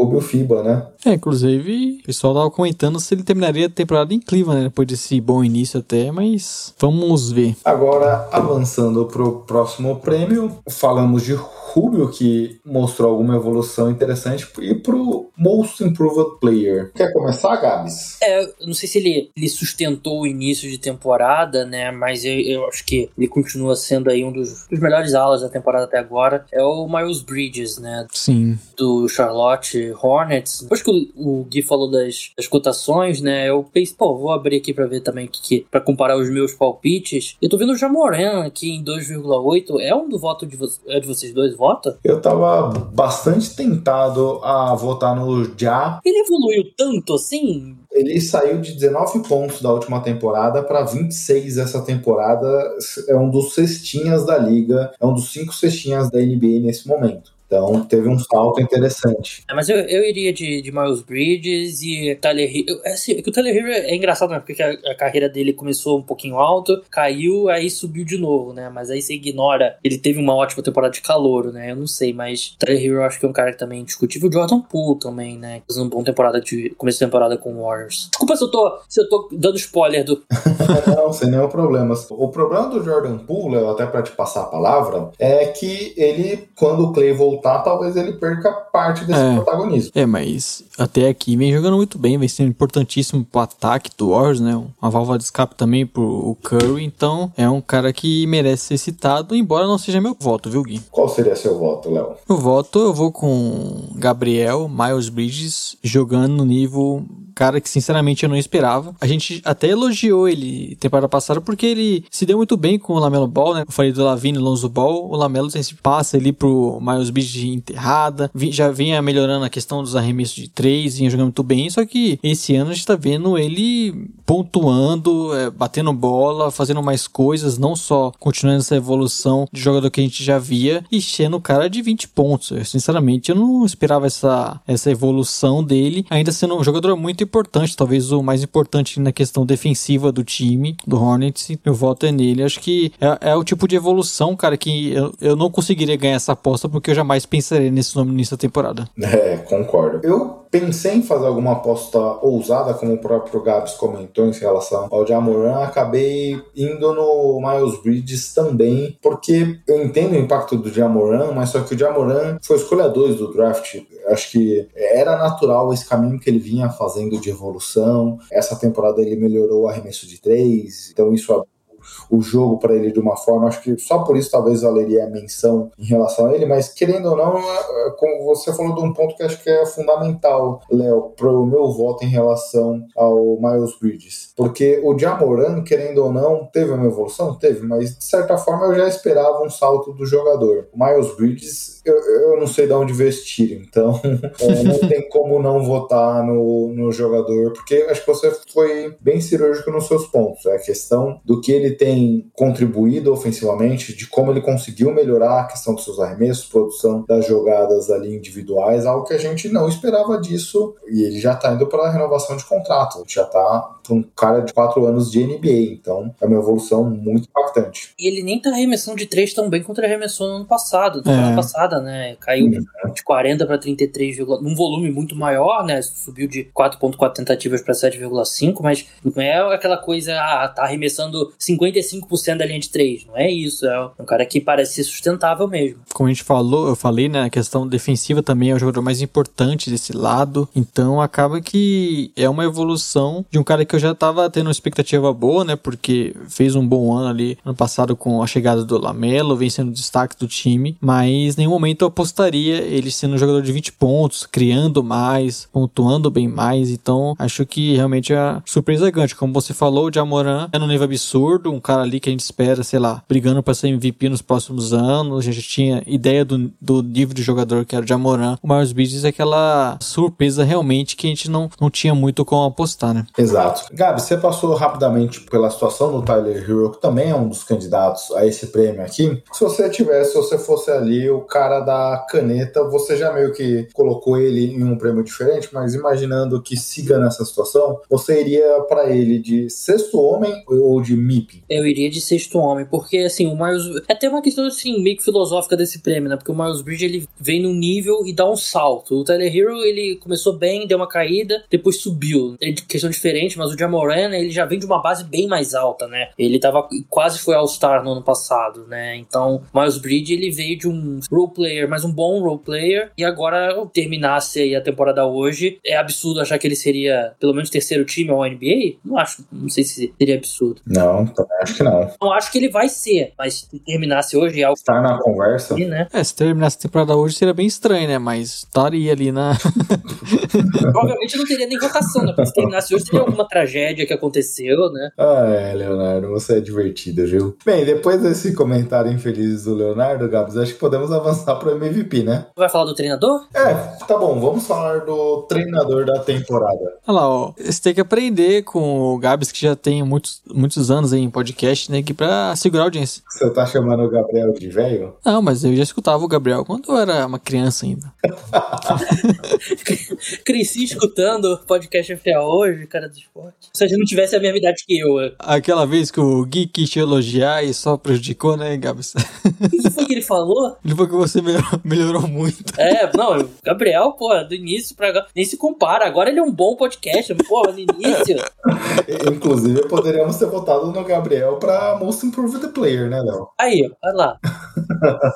Rubio FIBA, né?
É, inclusive, o pessoal tava comentando se ele terminaria a temporada em Cleveland, né? Depois desse bom início até, mas vamos ver.
Agora, avançando pro próximo prêmio, falamos de Rubio, que mostrou alguma evolução interessante, e pro Most Improved Player. Quer começar, Gabs?
É, eu não sei se ele, ele sustentou o início de temporada, né? Mas eu, eu acho que ele continua sendo aí um dos, dos, melhores alas da temporada até agora. É o Miles Bridges, né?
Sim.
Do Charlotte Hornets. Depois que o, o Gui falou das, das cotações, né? Eu pensei, pô, vou abrir aqui pra ver também que, que para comparar os meus palpites. Eu tô vendo o Jamoran aqui em 2,8. É um do voto de, é de vocês dois?
Eu tava bastante tentado a votar no Já.
Ele evoluiu tanto assim?
Ele saiu de 19 pontos da última temporada para 26 essa temporada. É um dos cestinhas da liga, é um dos cinco cestinhas da NBA nesse momento. Então teve um salto interessante.
É, mas eu, eu iria de, de Miles Bridges e Tyler Hero. É, assim, é que o Tyler Hero é engraçado, né? Porque a, a, carreira dele começou um pouquinho alto, caiu, aí subiu de novo, né? Mas aí você ignora. Ele teve uma ótima temporada de calor, né? Eu não sei, mas Tyler Hero eu acho que é um cara que também é indiscutível. O Jordan Poole também, né? Fazendo uma boa temporada de. começo de temporada com o Warriors. Desculpa se eu tô, se eu tô dando spoiler do.
não, sem nenhum problema. O problema do Jordan Poole, até para te passar a palavra, é que ele, quando o Clay voltou voltar, talvez ele perca parte desse
É.
protagonismo.
É, mas até aqui vem jogando muito bem, vem sendo importantíssimo pro ataque do Warriors, né? Uma válvula de escape também pro Curry, então é um cara que merece ser citado, embora não seja meu voto, viu, Gui?
Qual seria seu voto, Léo?
Eu voto, eu vou com Gabriel, Miles Bridges, jogando no nível cara que sinceramente eu não esperava. A gente até elogiou ele temporada passada porque ele se deu muito bem com o Lamelo Ball, né? Eu falei do Lavine e Lonzo Ball. O Lamelo tem esse passe ali pro Miles Bridges de enterrada. Já vinha melhorando a questão dos arremessos de três, vinha jogando muito bem. Só que esse ano a gente tá vendo ele pontuando, é, batendo bola, fazendo mais coisas, não só continuando essa evolução de jogador que a gente já via e sendo o cara de 20 pontos. Eu, sinceramente, eu não esperava essa, essa evolução dele, ainda sendo um jogador muito importante, talvez o mais importante na questão defensiva do time, do Hornets. Meu voto é nele. Acho que é, é o tipo de evolução, cara, que eu, eu não conseguiria ganhar essa aposta porque eu jamais pensaria nesse nome nessa temporada.
É, concordo. Eu pensei em fazer alguma aposta ousada, como o próprio Gabs comentou em relação ao Jamoran, acabei indo no Miles Bridges também, porque eu entendo o impacto do Jamoran, mas só que o Jamoran foi escolha 2 do draft. Acho que era natural esse caminho que ele vinha fazendo de evolução. Essa temporada ele melhorou o arremesso de três, então isso abriu o jogo para ele de uma forma, acho que só por isso talvez valeria a menção em relação a ele, mas querendo ou não, é, como você falou de um ponto que acho que é fundamental, Léo, para o meu voto em relação ao Miles Bridges, porque o Jamoran, querendo ou não, teve uma evolução? Teve, mas de certa forma eu já esperava um salto do jogador. O Miles Bridges, eu, eu não sei de onde vestir, então é, não tem como não votar no, no jogador, porque acho que você foi bem cirúrgico nos seus pontos. É a questão do que ele tem contribuído ofensivamente, de como ele conseguiu melhorar a questão dos seus arremessos, produção das jogadas ali individuais, algo que a gente não esperava disso. E ele já tá indo para a renovação de contrato, já tá para um cara de quatro anos de NBA, então é uma evolução muito impactante.
E ele nem tá arremessando de 3 tão bem quanto ele arremessou no ano passado, na
É.
passada, né? Caiu de 40 para 33, num volume muito maior, né? Subiu de 4.4 tentativas para 7,5, mas não é aquela coisa, ah, tá arremessando 55% da linha de 3, não é isso, é um cara que parece ser sustentável mesmo.
Como a gente falou, eu falei, né, a questão defensiva também é o jogador mais importante desse lado. Então acaba que é uma evolução de um cara que eu já tava tendo uma expectativa boa, né, porque fez um bom ano ali ano passado com a chegada do Lamelo, vem sendo destaque do time, mas nenhum momento eu apostaria ele sendo um jogador de 20 pontos, criando mais, pontuando bem mais. Então acho que realmente é surpresa grande. Como você falou, o Jamoran é num nível absurdo, um cara ali que a gente espera, sei lá, brigando para ser MVP nos próximos anos. A gente tinha ideia do, do nível de jogador que era o Jamoran. O Miles Bridges é aquela surpresa realmente que a gente não, não tinha muito como apostar, né?
Exato. Gabi, você passou rapidamente pela situação do Tyler Hero, que também é um dos candidatos a esse prêmio aqui. Se você tivesse, se você fosse ali o cara da caneta, você já meio que colocou ele em um prêmio diferente, mas imaginando que siga nessa situação, você iria para ele de sexto homem ou de MIP?
Eu iria de sexto homem, porque assim, o Miles. É até uma questão assim, meio que filosófica desse prêmio, né? Porque o Miles Bridge ele vem num nível e dá um salto. O Tyler Hero ele começou bem, deu uma caída, depois subiu. É questão diferente, mas o Jamoran ele já vem de uma base bem mais alta, né? Ele tava quase foi All-Star no ano passado, né? Então, Miles Bridge ele veio de um role player, mas um bom role player, e agora eu terminasse aí a temporada hoje, é absurdo achar que ele seria pelo menos terceiro time ao NBA? Não acho, não sei se seria absurdo.
Não, também acho que não.
Não acho que ele vai ser, mas se terminasse hoje é algo
Estar na conversa.
assim, né?
É, se terminasse a temporada hoje seria bem estranho, né? Mas estaria ali na.
Provavelmente não teria nem votação, né? Porque se terminasse hoje teria alguma tragédia que aconteceu, né?
Ah, é, Leonardo, você é divertido, viu? Bem, depois desse comentário infeliz do Leonardo, Gabs, acho que podemos avançar pro MVP, né?
Vai falar do treinador?
É, tá bom, vamos falar do treinador da temporada.
Olha lá, ó. Você tem que aprender com o Gabs, que já tem muitos, muitos anos aí em podcast, né? Que pra segurar a audiência.
Você tá chamando o Gabriel de velho?
Não, mas eu já escutava o Gabriel quando eu era uma criança ainda.
Cresci escutando o podcast FA hoje, cara do esporte. Se a gente não tivesse a mesma idade que eu. é.
Aquela vez que o Gui quis te elogiar e só prejudicou, né, Gabs?
O que foi que ele falou?
Ele falou que você melhorou, melhorou muito.
É, não, o Gabriel, pô, do início pra agora, nem se compara. Agora ele é um bom podcast, pô, no início.
Inclusive, poderíamos ter votado no Gabriel pra Most Improved Player, né, Léo?
Aí, ó, olha lá.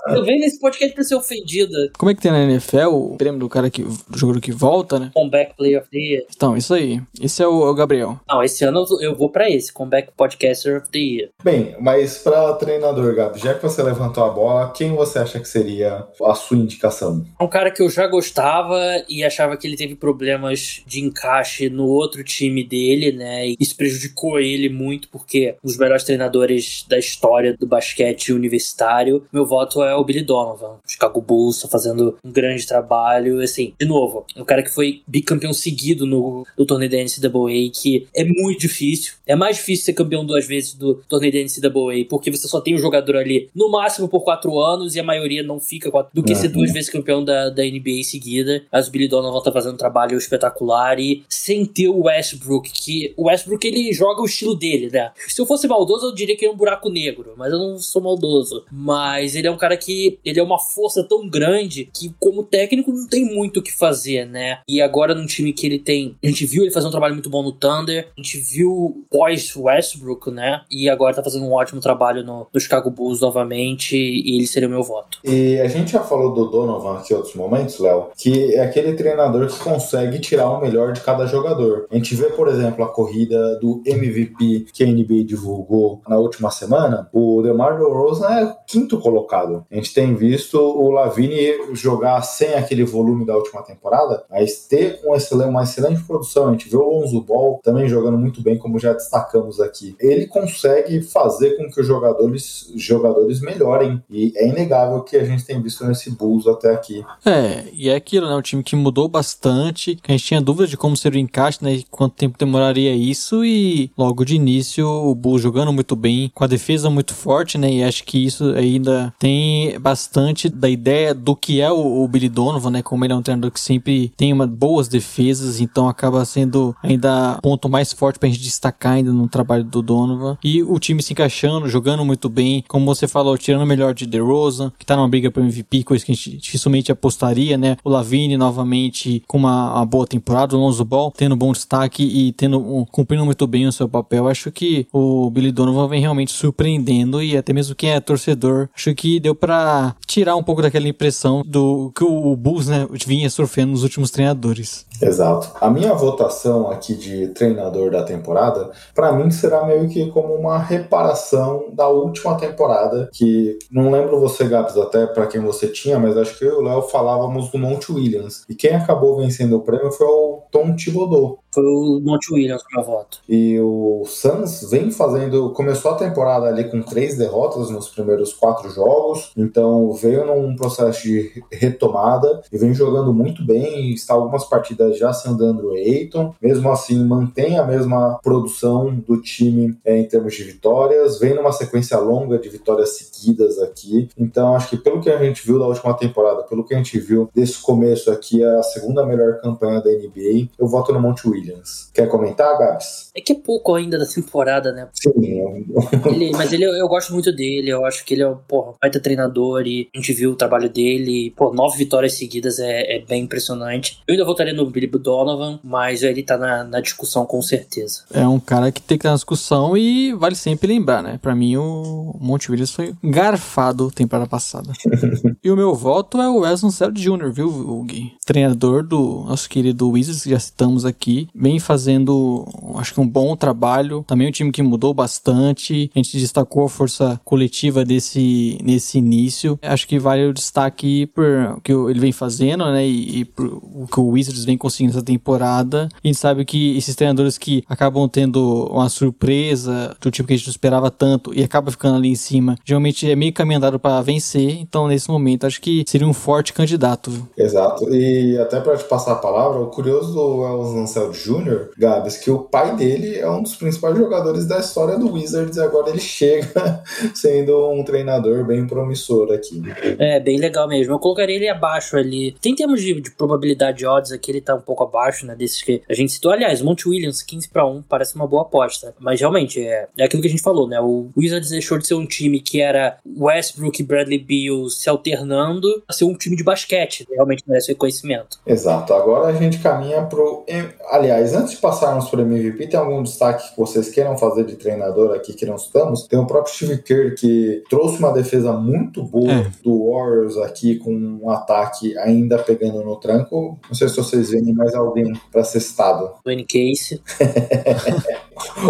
Eu venho nesse podcast pra ser ofendida.
Como é que tem na NFL o prêmio do cara que. do jogador que volta, né?
Comeback Player of the Year.
Então, isso aí. Esse é o, é o Gabriel.
Não, esse ano eu- vou pra esse, Comeback Podcaster of the Year.
Bem, mas pra treinador, Gabi, já que você levantou a bola, quem você acha que seria a sua indicação?
É um cara que eu já gostava e achava que ele teve problemas de encaixe no outro time dele, né? E isso prejudicou ele muito, porque um dos melhores treinadores da história do basquete universitário. Meu voto é o Billy Donovan. O Chicago Bulls tá fazendo um grande trabalho. Assim, de novo, é um cara que foi bicampeão seguido no, no torneio da NCAA, que é muito difícil. É mais difícil ser campeão duas vezes do torneio da NCAA, porque você só tem um jogador ali no máximo por quatro anos e a maioria não fica quatro, do que ser
Uhum.
duas vezes campeão da, da NBA em seguida. Mas o Billy Donovan tá fazendo um trabalho espetacular e sem ter o Westbrook, que o Westbrook ele joga o estilo dele, né? Se eu fosse maldoso, eu diria que ele é um buraco negro, mas eu não sou maldoso. Mas ele é um cara que ele é uma força tão grande que, como técnico, não tem muito o que fazer, né? E agora num time que ele tem. A gente viu ele fazer um trabalho muito bom no Thunder, a gente viu pós Westbrook, né? E agora tá fazendo um ótimo trabalho no, no Chicago Bulls novamente, e ele seria o meu voto.
E a gente já falou do Donovan aqui em outros momentos, Léo, que é aquele treinador que consegue tirar o melhor de cada jogador. A gente vê, por exemplo, a corrida do MVP que a NBA divulgou na última semana. O DeMar DeRozan é quinto colocado. A gente tem visto o Lavine jogar sem aquele volume da última temporada, mas ter um excelente- uma excelente produção. A gente vê o Lonzo Ball também jogando muito bem, como já destacamos aqui. Ele consegue fazer com que os jogadores, jogadores melhorem. E é inegável que a gente tem visto nesse Bulls até aqui.
É, e é aquilo, né? O time que mudou bastante, que a gente tinha dúvida de como seria o encaixe, né? Quanto tempo demoraria isso, e logo de início o Bulls jogando muito bem, com a defesa muito forte, né? E acho que isso ainda tem bastante da ideia do que é o, o Billy Donovan, né? Como ele é um treinador que sempre tem uma, boas defesas, então acaba sendo ainda ponto mais forte pra gente destacar ainda no trabalho do Donovan. E o time se encaixando, jogando muito bem, como você falou, tirando o melhor de DeRozan, que tá numa briga pro MVP, coisa que a gente dificilmente apostaria, né? O Lavine novamente com uma, uma boa temporada, o Lonzo Ball tendo bom destaque e tendo um- cumprindo muito bem o seu papel. Acho que o Billy Donovan vem realmente surpreendendo e até mesmo quem é torcedor, acho que deu pra tirar um pouco daquela impressão do que o Bulls, né, vinha sofrendo nos últimos treinadores.
Exato. A minha votação aqui de treinador da temporada, pra mim será meio que como uma reparação da última temporada, que não lembro você, Gabs, até pra quem você tinha, mas acho que eu e o Léo falávamos do Monte Williams. E quem acabou vencendo o prêmio foi o Tom Thibodeau.
Foi o Monte Williams o meu voto.
E o Suns vem fazendo. Começou a temporada ali com três derrotas nos primeiros quatro jogos. Então veio num processo de retomada e vem jogando muito bem. Está algumas partidas já sem o Ayton. Mesmo assim, mantém a mesma produção do time é, em termos de vitórias. Vem numa sequência longa de vitórias seguidas aqui. Então acho que pelo que a gente viu da última temporada, pelo que a gente viu desse começo aqui, é a segunda melhor campanha da NBA. Eu voto no Monte Williams. Quer comentar, Gabs?
É que é pouco ainda da temporada, né?
Sim, eu-
Ele- mas ele, eu gosto muito dele, eu acho que ele é um porra, baita treinador e a gente viu o trabalho dele. Pô, nove vitórias seguidas é, é bem impressionante. Eu ainda votaria no Billy Donovan, mas ele tá na, na discussão com certeza.
É um cara que tem que estar na discussão e vale sempre lembrar, né? Pra mim, o Monte Williams foi garfado temporada passada. e o meu voto é o Weston Cell Jr., viu, o Gui? Treinador do nosso querido Wizards, que já citamos aqui. Vem fazendo, acho que um bom trabalho. Também um time que mudou bastante. A gente destacou a força coletiva desse nesse início. Acho que vale o destaque por o que ele vem fazendo, né? E, e por o que o Wizards vem conseguindo essa temporada. A gente sabe que esses treinadores que acabam tendo uma surpresa do tipo que a gente não esperava tanto e acaba ficando ali em cima, geralmente é meio caminhado para vencer. Então, nesse momento, acho que seria um forte candidato.
Exato. E até para te passar a palavra, o curioso do Wells Ansel Jr., Gabs, que o pai dele é um dos principais jogadores da história do Wizards e agora ele chega sendo um treinador bem promissor aqui.
É, bem legal mesmo. Eu colocaria ele abaixo ali. Tem termos de, de probabilidade de odds aqui, ele tá um pouco abaixo, né? Desses que a gente citou. Aliás, Monte Williams, 15 para 1, parece uma boa aposta. Mas realmente, é, é aquilo que a gente falou, né? O Wizards deixou de ser um time que era Westbrook e Bradley Beal se alternando a ser um time de basquete. Realmente merece reconhecimento.
Exato. Agora a gente caminha pro. Aliás, Aliás, antes de passarmos para o MVP, tem algum destaque que vocês queiram fazer de treinador aqui que não estamos? Tem o próprio Steve Kerr que trouxe uma defesa muito boa
É.
do Warriors aqui com um ataque ainda pegando no tranco. Não sei se vocês veem mais alguém para ser citado.
Dwayne Case.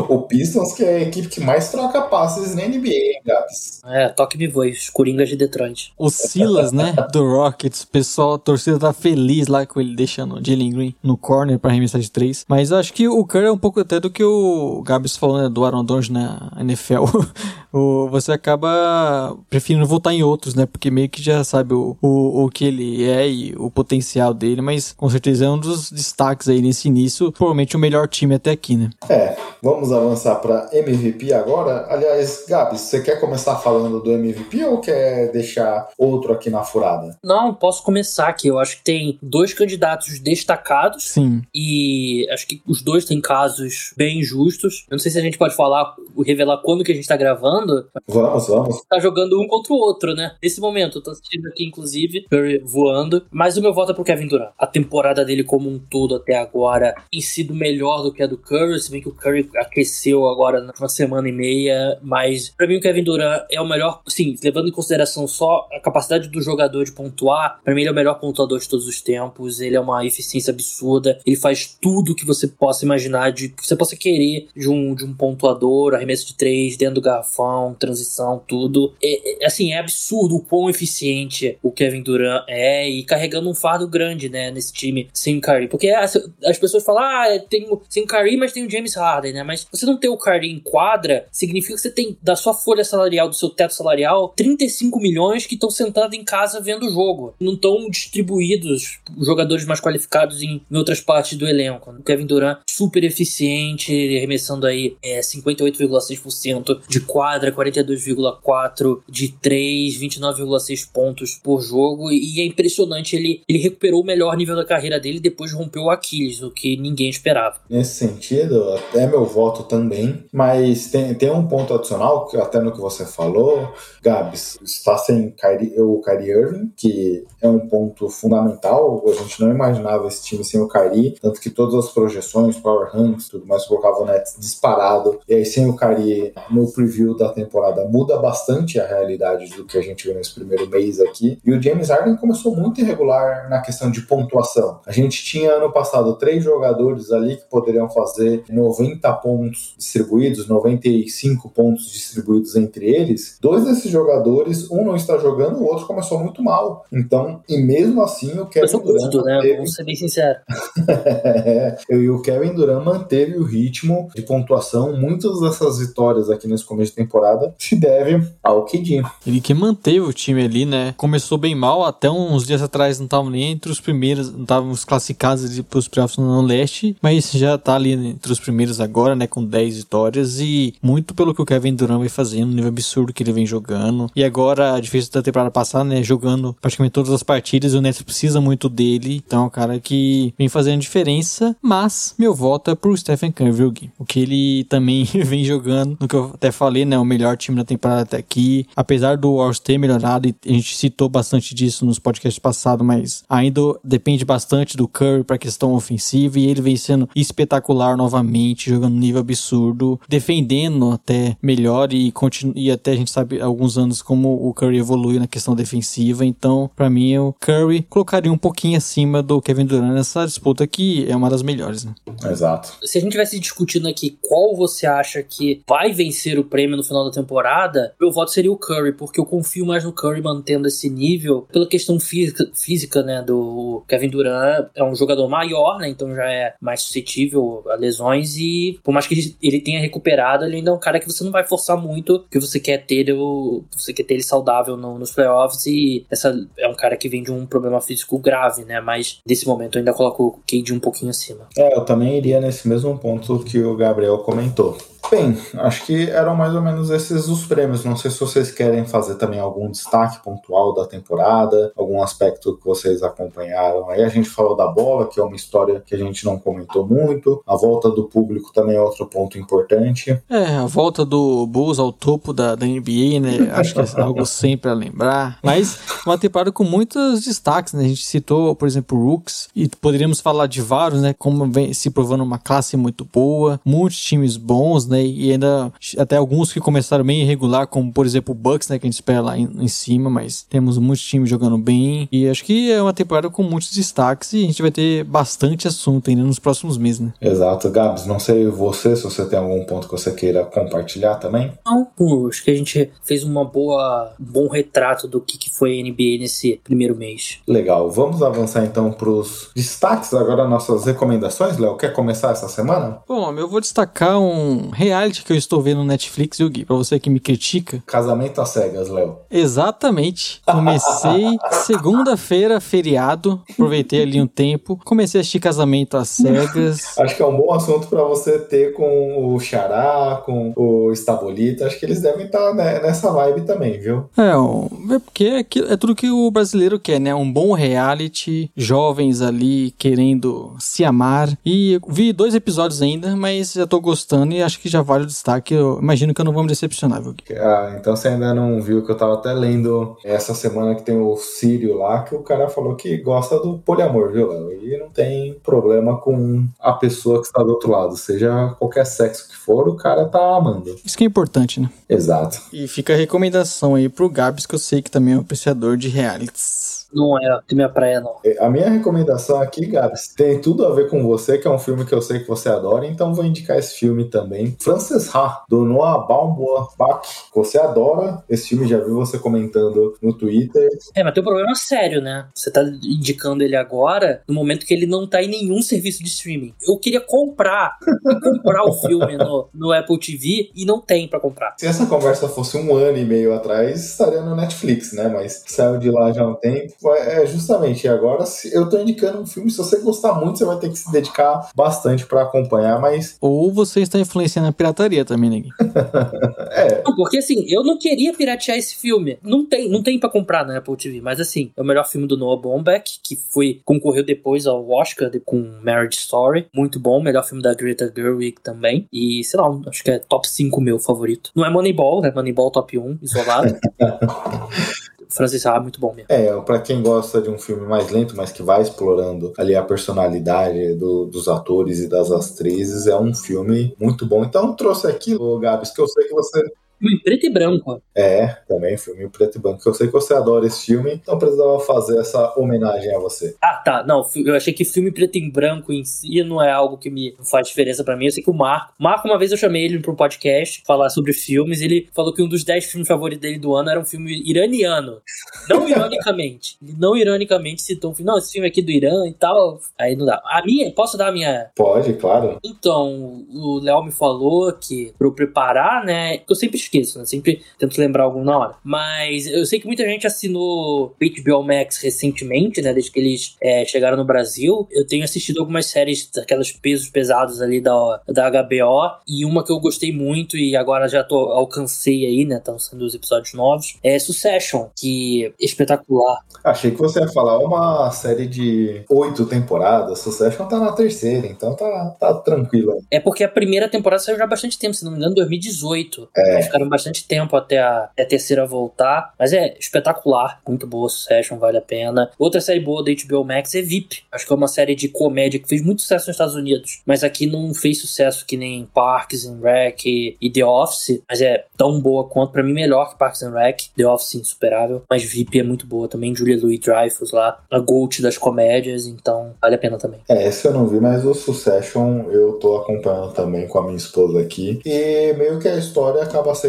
O Pistons, que é a equipe que mais troca passes na NBA, hein, Gabs?
É, toque me voe, os Coringas de Detroit.
O Silas, né, do Rockets, o pessoal, a torcida tá feliz lá com ele deixando o Jalen Green no corner pra arremessar de três. Mas eu acho que o Curry é um pouco até do que o Gabs falou, né, do Aaron Donge na NFL. o, você acaba preferindo votar em outros, né, porque meio que já sabe o, o, o que ele é e o potencial dele, mas com certeza é um dos destaques aí nesse início, provavelmente o melhor time até aqui, né.
É, vamos avançar para MVP agora. Aliás, Gabs, você quer começar falando do MVP ou quer deixar outro aqui na furada?
Não, posso começar aqui. Eu acho que tem dois candidatos destacados.
Sim.
E acho que os dois têm casos bem justos. Eu não sei se a gente pode falar, revelar quando que a gente tá gravando.
Vamos, vamos.
Tá jogando um contra o outro, né? Nesse momento, eu tô assistindo aqui, inclusive, Curry voando. Mas o meu voto é pro Kevin Durant. A temporada dele como um todo até agora tem sido melhor do que a do Curry. Se bem que o Curry aqueceu agora na uma semana e meia. Mas pra mim o Kevin Durant é o melhor, sim, levando em consideração só a capacidade do jogador de pontuar. Pra mim ele é o melhor pontuador de todos os tempos. Ele é uma eficiência absurda. Ele faz tudo que você possa imaginar, de que você possa querer de um, de um pontuador, arremesso de três, dentro do garrafão, transição, tudo. É, é, assim, é absurdo o quão eficiente o Kevin Durant é e carregando um fardo grande, né, nesse time sem Curry. Porque as, as pessoas falam, ah, é, tem sem Curry, mas tem o James Harden, né? Mas você não ter o Curry em quadra significa que você tem da sua folha salarial, do seu teto salarial, 35 milhões que estão sentados em casa vendo o jogo. Não estão distribuídos os jogadores mais qualificados em, em outras partes do elenco. O Kevin Durant, super eficiente, arremessando aí é, 58,6% de quadra, 42,4% de 3, 29,6 pontos por jogo. E é impressionante, ele, ele recuperou o melhor nível da carreira dele depois rompeu o Aquiles, o que ninguém esperava.
Nesse sentido, até meu voto também, mas tem, tem um ponto adicional, até no que você falou, Gabs, está sem Kyrie, o Kyrie Irving, que é um ponto fundamental, a gente não imaginava esse time sem o Kyrie, tanto que todas as projeções, Power Ranks, tudo mais, colocavam o Nets disparado, e aí sem o Kyrie no preview da temporada muda bastante a realidade do que a gente viu nesse primeiro mês aqui, e o James Harden começou muito irregular na questão de pontuação. A gente tinha ano passado três jogadores ali que poderiam fazer 90 pontos distribuídos, 95 pontos distribuídos entre eles. Dois desses jogadores, um não está jogando, o outro começou muito mal. Então, e mesmo assim, o Kevin Durant
curto, né?
manteve-
Vamos ser bem sinceros.
É, e o Kevin Durant manteve o ritmo de pontuação. Muitas dessas vitórias aqui nesse começo de temporada se devem ao KD.
Ele que manteve o time ali, né? Começou bem mal, até uns dias atrás não estavam nem entre os primeiros, não estávamos classificados ali pros playoffs no leste, mas já tá ali entre os primeiros agora, né? Com 10 vitórias e muito pelo que o Kevin Durant vem fazendo, o nível absurdo que ele vem jogando. E agora, a diferença da temporada passada, né? Jogando praticamente todas as partidas, o Nets precisa muito dele. Então é um cara que vem fazendo diferença, mas meu voto é pro Stephen Curry? O que ele também vem jogando, no que eu até falei, né? O melhor time da temporada até aqui. Apesar do Warriors ter melhorado, e a gente citou bastante disso nos podcasts passados, mas ainda depende bastante do Curry pra questão ofensiva e ele vem sendo espetacular novamente, jogando nível absurdo, defendendo até melhor e, e até a gente sabe alguns anos como o Curry evoluiu na questão defensiva. Então, pra mim, o Curry colocaria um pouquinho acima do Kevin Durant nessa disputa que é uma das melhores, né?
Exato.
se a gente tivesse discutindo aqui qual você acha que vai vencer o prêmio no final da temporada, meu voto seria o Curry, porque eu confio mais no Curry mantendo esse nível pela questão física, física né, do Kevin Durant. É um jogador maior, né, então já é mais suscetível a lesões e por mais que ele- tenha recuperado, ele ainda é um cara que você não vai forçar muito, porque você quer ter o, você quer ter ele saudável no- nos playoffs e essa é um cara que vem de um problema físico grave, né, mas nesse momento eu ainda coloco o KD um pouquinho acima.
É, eu também iria nesse mesmo ponto que o Gabriel comentou. Bem, acho que eram mais ou menos esses os prêmios. Não sei se vocês querem fazer também algum destaque pontual da temporada, algum aspecto que vocês acompanharam. Aí a gente falou da bola, que é uma história que a gente não comentou muito. A volta do público também é outro ponto importante.
É, a volta do Bulls ao topo da, da NBA, né? Acho que é algo sempre a lembrar. Mas uma temporada com muitos destaques, né? A gente citou, por exemplo, o Rooks, e poderíamos falar de vários, né? Como vem se provando uma classe muito boa, muitos times bons, né? E ainda até alguns que começaram bem irregular, como por exemplo o Bucks, né? Que a gente espera lá em, em cima, mas temos muitos times jogando bem. E acho que é uma temporada com muitos destaques e a gente vai ter bastante assunto ainda nos próximos meses, né?
Exato, Gabs. Não sei você, se você tem algum ponto que você queira compartilhar também.
Não, acho que a gente fez uma boa, um bom retrato do que, que foi a NBA nesse primeiro mês.
Legal. Vamos avançar então para os destaques agora, nossas recomendações, Léo. Quer começar essa semana?
Bom, eu vou destacar um reality que eu estou vendo no Netflix, viu, Gui? Pra você que me critica.
Casamento às cegas, Léo.
Exatamente. Comecei segunda-feira, feriado. Aproveitei ali um tempo. Comecei a assistir Casamento às cegas.
Acho que é um bom assunto para você ter com o Xará, com o Estabolita. Acho que eles devem estar né, nessa vibe também, viu?
É, um, é porque é, é tudo que o brasileiro quer, né? Um bom reality, jovens ali querendo se amar. E eu vi dois episódios ainda, mas já tô gostando e acho que já vale o destaque. Eu imagino que eu não vou me decepcionar, viu?
Ah, então você ainda não viu que eu tava até lendo essa semana que tem o Sírio lá, que o cara falou que gosta do poliamor, viu, Léo? E não tem problema com a pessoa que está do outro lado. Seja qualquer sexo que for, o cara tá amando.
Isso que é importante, né?
Exato.
E fica a recomendação aí pro Gabs, que eu sei que também é um apreciador de realities.
Não é de minha praia, não.
A minha recomendação aqui, Gabs, tem tudo a ver com você, que é um filme que eu sei que você adora, então vou indicar esse filme também. Frances Ha, do Noah Baumbach. Você adora esse filme, já vi você comentando no Twitter.
É, mas tem um problema sério, né? Você tá indicando ele agora, no momento que ele não tá em nenhum serviço de streaming. Eu queria comprar, comprar o filme no, no Apple TV e não tem pra comprar.
Se essa conversa fosse um ano e meio atrás, estaria no Netflix, né? Mas saiu de lá já há um tempo. É justamente agora, se eu tô indicando um filme, se você gostar muito, você vai ter que se dedicar bastante pra acompanhar, mas
Ou você está influenciando a pirataria também, né? Gui?
é,
Não, porque assim, eu não queria piratear esse filme. Não tem, não tem para comprar na Apple TV, mas assim, é o melhor filme do Noah Baumbach, que foi concorreu depois ao Oscar de- com Marriage Story, muito bom, melhor filme da Greta Gerwig também. E sei lá, acho que é top 5 meu favorito. Não é Moneyball, né? Moneyball top 1, isolado. Francis Ha, muito bom mesmo.
É, pra quem gosta de um filme mais lento, mas que vai explorando ali a personalidade do- dos atores e das atrizes, é um filme muito bom. Então trouxe aqui, ô Gabs, que eu sei que você
Filme preto e branco.
é também filme preto e branco, eu sei que você adora esse filme, então precisava fazer essa homenagem a você.
Ah, tá. Não, eu achei que filme preto e branco em si não é algo que me faz diferença pra mim. Eu sei que o Marco. Marco, uma vez eu chamei ele pro podcast falar sobre filmes. Ele falou que um dos 10 filmes favoritos dele do ano era um filme iraniano. Não ironicamente. Ele não ironicamente citou um filme. Não, esse filme aqui do Irã e tal. Aí não dá. A minha. Posso dar a minha
Pode, claro.
então, o Léo me falou que pra eu preparar, né? que Eu sempre esqueço, né? Sempre tento lembrar algum na hora. Mas eu sei que muita gente assinou HBO Max recentemente, né? Desde que eles é, chegaram no Brasil. Eu tenho assistido algumas séries daquelas pesos pesados ali da, da HBO. E uma que eu gostei muito e agora já tô, alcancei aí, né? Estão sendo os episódios novos. É Succession, que é espetacular.
Achei que você ia falar uma série de oito temporadas, Succession tá na terceira, então tá, tá tranquilo.
É porque a primeira temporada saiu já há bastante tempo, se não me engano, 2018.
É.
Ficaram bastante tempo até a, a terceira voltar. Mas é espetacular. Muito boa Succession, vale a pena. Outra série boa da HBO Max é VIP. Acho que é uma série de comédia que fez muito sucesso nos Estados Unidos. Mas aqui não fez sucesso que nem Parks and Rec e, The Office. Mas é tão boa quanto, pra mim, melhor que Parks and Rec. The Office insuperável. Mas VIP é muito boa também. Julia Louis-Dreyfus lá. A Gold das comédias. Então, vale a pena também.
É, esse eu não vi, mas o Succession eu tô acompanhando também com a minha esposa aqui. E meio que a história acaba sendo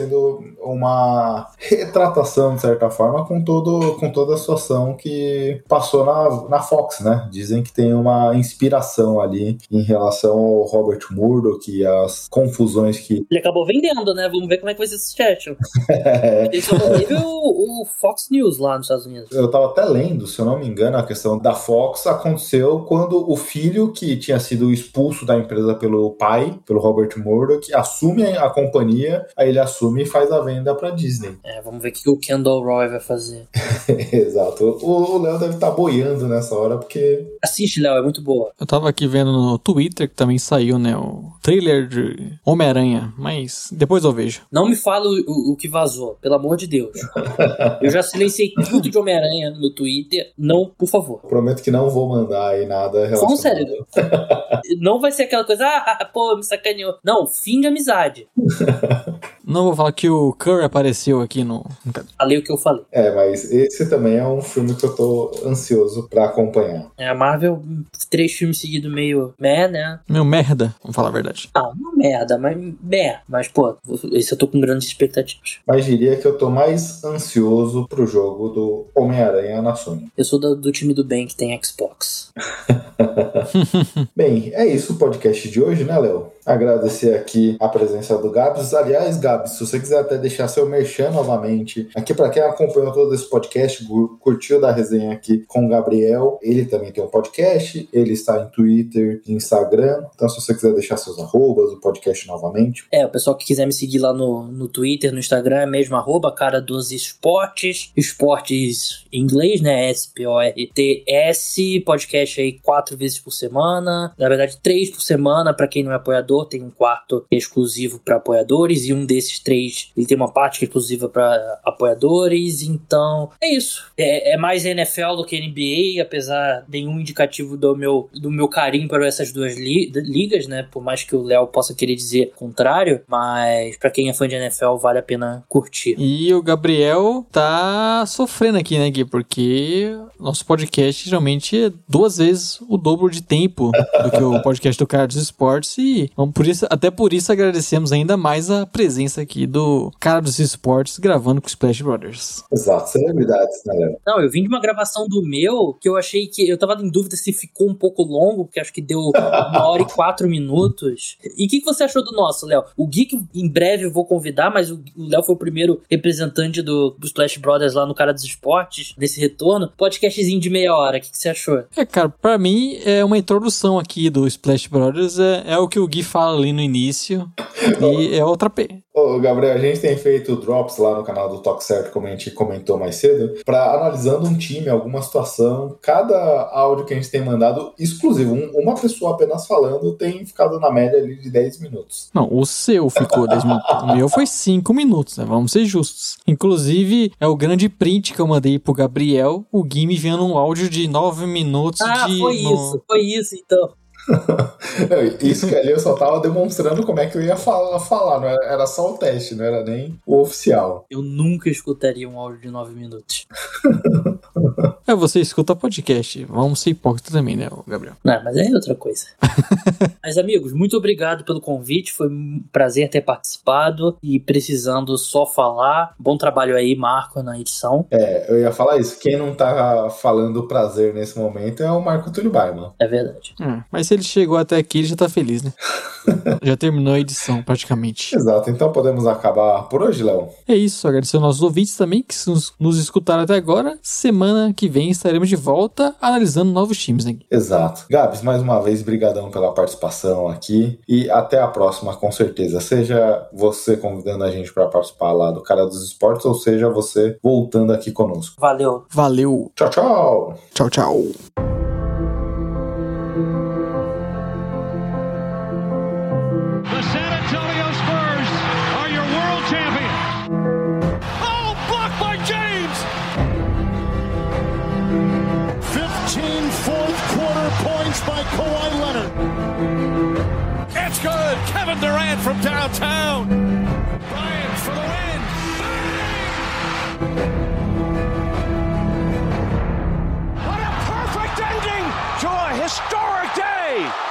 uma retratação, de certa forma, com, todo, com toda a situação que passou na, na Fox, né? Dizem que tem uma inspiração ali em relação ao Robert Murdoch e as confusões que.
Ele acabou vendendo, né? Vamos ver como é que vai ser esse chat. Ele só teve o, o Fox News lá nos Estados Unidos.
Eu tava até lendo, se eu não me engano, a questão da Fox aconteceu quando o filho que tinha sido expulso da empresa pelo pai, pelo Robert Murdoch, assume a companhia, aí ele assume e faz a venda pra Disney.
É, vamos ver o que o Kendall Roy vai fazer.
Exato. O Léo deve estar boiando nessa hora, porque.
Assiste, Léo, é muito boa.
Eu tava aqui vendo no Twitter que também saiu, né, o trailer de Homem-Aranha, mas depois eu vejo.
Não me fala o, o, o que vazou, pelo amor de Deus. Eu já silenciei tudo de Homem-Aranha no Twitter. Não, por favor.
Prometo que não vou mandar aí nada relacionado.
Falando sério. Não vai ser aquela coisa, ah, pô, me sacaneou. Não, fim de amizade.
Não vou falar que o Curry apareceu aqui no.
Falei o que eu falei.
É, mas esse também é um filme que eu tô ansioso pra acompanhar.
É, a Marvel, três filmes seguidos meio meh, né?
Meu merda, vamos falar a verdade.
Ah, não merda, mas meh. Mas, pô, esse eu tô com grandes expectativas.
Mas diria que eu tô mais ansioso pro jogo do Homem-Aranha na Sony.
Eu sou do, do time do bem que tem Xbox.
Bem, é isso o podcast de hoje, né, Léo? Agradecer aqui a presença do Gabs. Aliás, Gabs, se você quiser até deixar seu merchan novamente, aqui para quem acompanhou todo esse podcast, curtiu da resenha aqui com o Gabriel, ele também tem um podcast, ele está em Twitter, Instagram. Então, se você quiser deixar seus arrobas, o podcast novamente,
É, o pessoal que quiser me seguir lá no, no Twitter, no Instagram, é mesmo arroba cara dos esportes. Esportes em inglês, né? S-P-O-R-T-S. Podcast aí quatro vezes por semana. Na verdade, três por semana para quem não é apoiador. Tem um quarto exclusivo para apoiadores. E um desses três, ele tem uma parte é exclusiva para apoiadores. Então, é isso. É, é mais NFL do que NBA, apesar de nenhum indicativo do meu, do meu carinho para essas duas li- ligas, né? Por mais que o Léo possa querer dizer o contrário, mas para quem é fã de NFL vale a pena curtir.
E o Gabriel tá sofrendo aqui, né, Gui? Porque nosso podcast geralmente é duas vezes o dobro de tempo do que o podcast do Cara dos Esportes. E vamos por isso, até por isso agradecemos ainda mais a presença aqui do Cara dos Esportes gravando com o Splash Brothers.
exato, celebridades, né, Léo?
Não, eu vim de uma gravação do meu que eu achei que. Eu tava em dúvida se ficou um pouco longo, porque acho que deu uma hora e quatro minutos. E o que, que você achou do nosso, Léo? O Gui, que em breve eu vou convidar, mas o o Léo foi o primeiro representante do, do Splash Brothers lá no Cara dos Esportes, nesse retorno. Podcastzinho de meia hora, o que, que você achou?
É, cara, pra mim é uma introdução aqui do Splash Brothers. É, é o que o Gui fala ali no início. E é outra P.
Ô, Gabriel, a gente tem feito drops lá no canal do Talk Certo, como a gente comentou mais cedo, para analisando um time, alguma situação. Cada áudio que a gente tem mandado exclusivo, um- uma pessoa apenas falando, tem ficado na média ali de 10 minutos.
Não, o seu ficou 10 minutos. O meu foi 5 minutos, né? Vamos ser justos. Inclusive, é o grande print que eu mandei pro Gabriel, o Gui me vendo um áudio de 9 minutos
Ah,
de.
foi
no-
isso, foi isso então.
Isso que ali eu só tava demonstrando como é que eu ia falar, falar não era, era só o teste, não era nem o oficial.
Eu nunca escutaria um áudio de nove minutos.
É, você escuta podcast. Vamos ser hipócrita também, né, Gabriel?
Não, mas é outra coisa. mas, amigos, muito obrigado pelo convite. Foi um prazer ter participado. E precisando só falar. Bom trabalho aí, Marco, na edição.
É, eu ia falar isso. Quem não tá falando prazer nesse momento é o Marco Túlio Baiman.
É verdade.
Hum, mas se ele chegou até aqui, ele já tá feliz, né? já terminou a edição, praticamente.
Exato, então podemos acabar por hoje, Léo.
É isso, agradecer aos nossos ouvintes também que nos, nos escutaram até agora. Semana que vem estaremos de volta analisando novos times, né?
Exato. Gabs, mais uma vez, brigadão pela participação aqui e até a próxima, com certeza. Seja você convidando a gente para participar lá do Cara dos Esportes, ou seja você voltando aqui conosco.
Valeu.
Valeu,
Tchau, tchau!
tchau, tchau.
Kevin Durant from downtown. Bryant for the win. Bang! What a perfect ending to a historic day.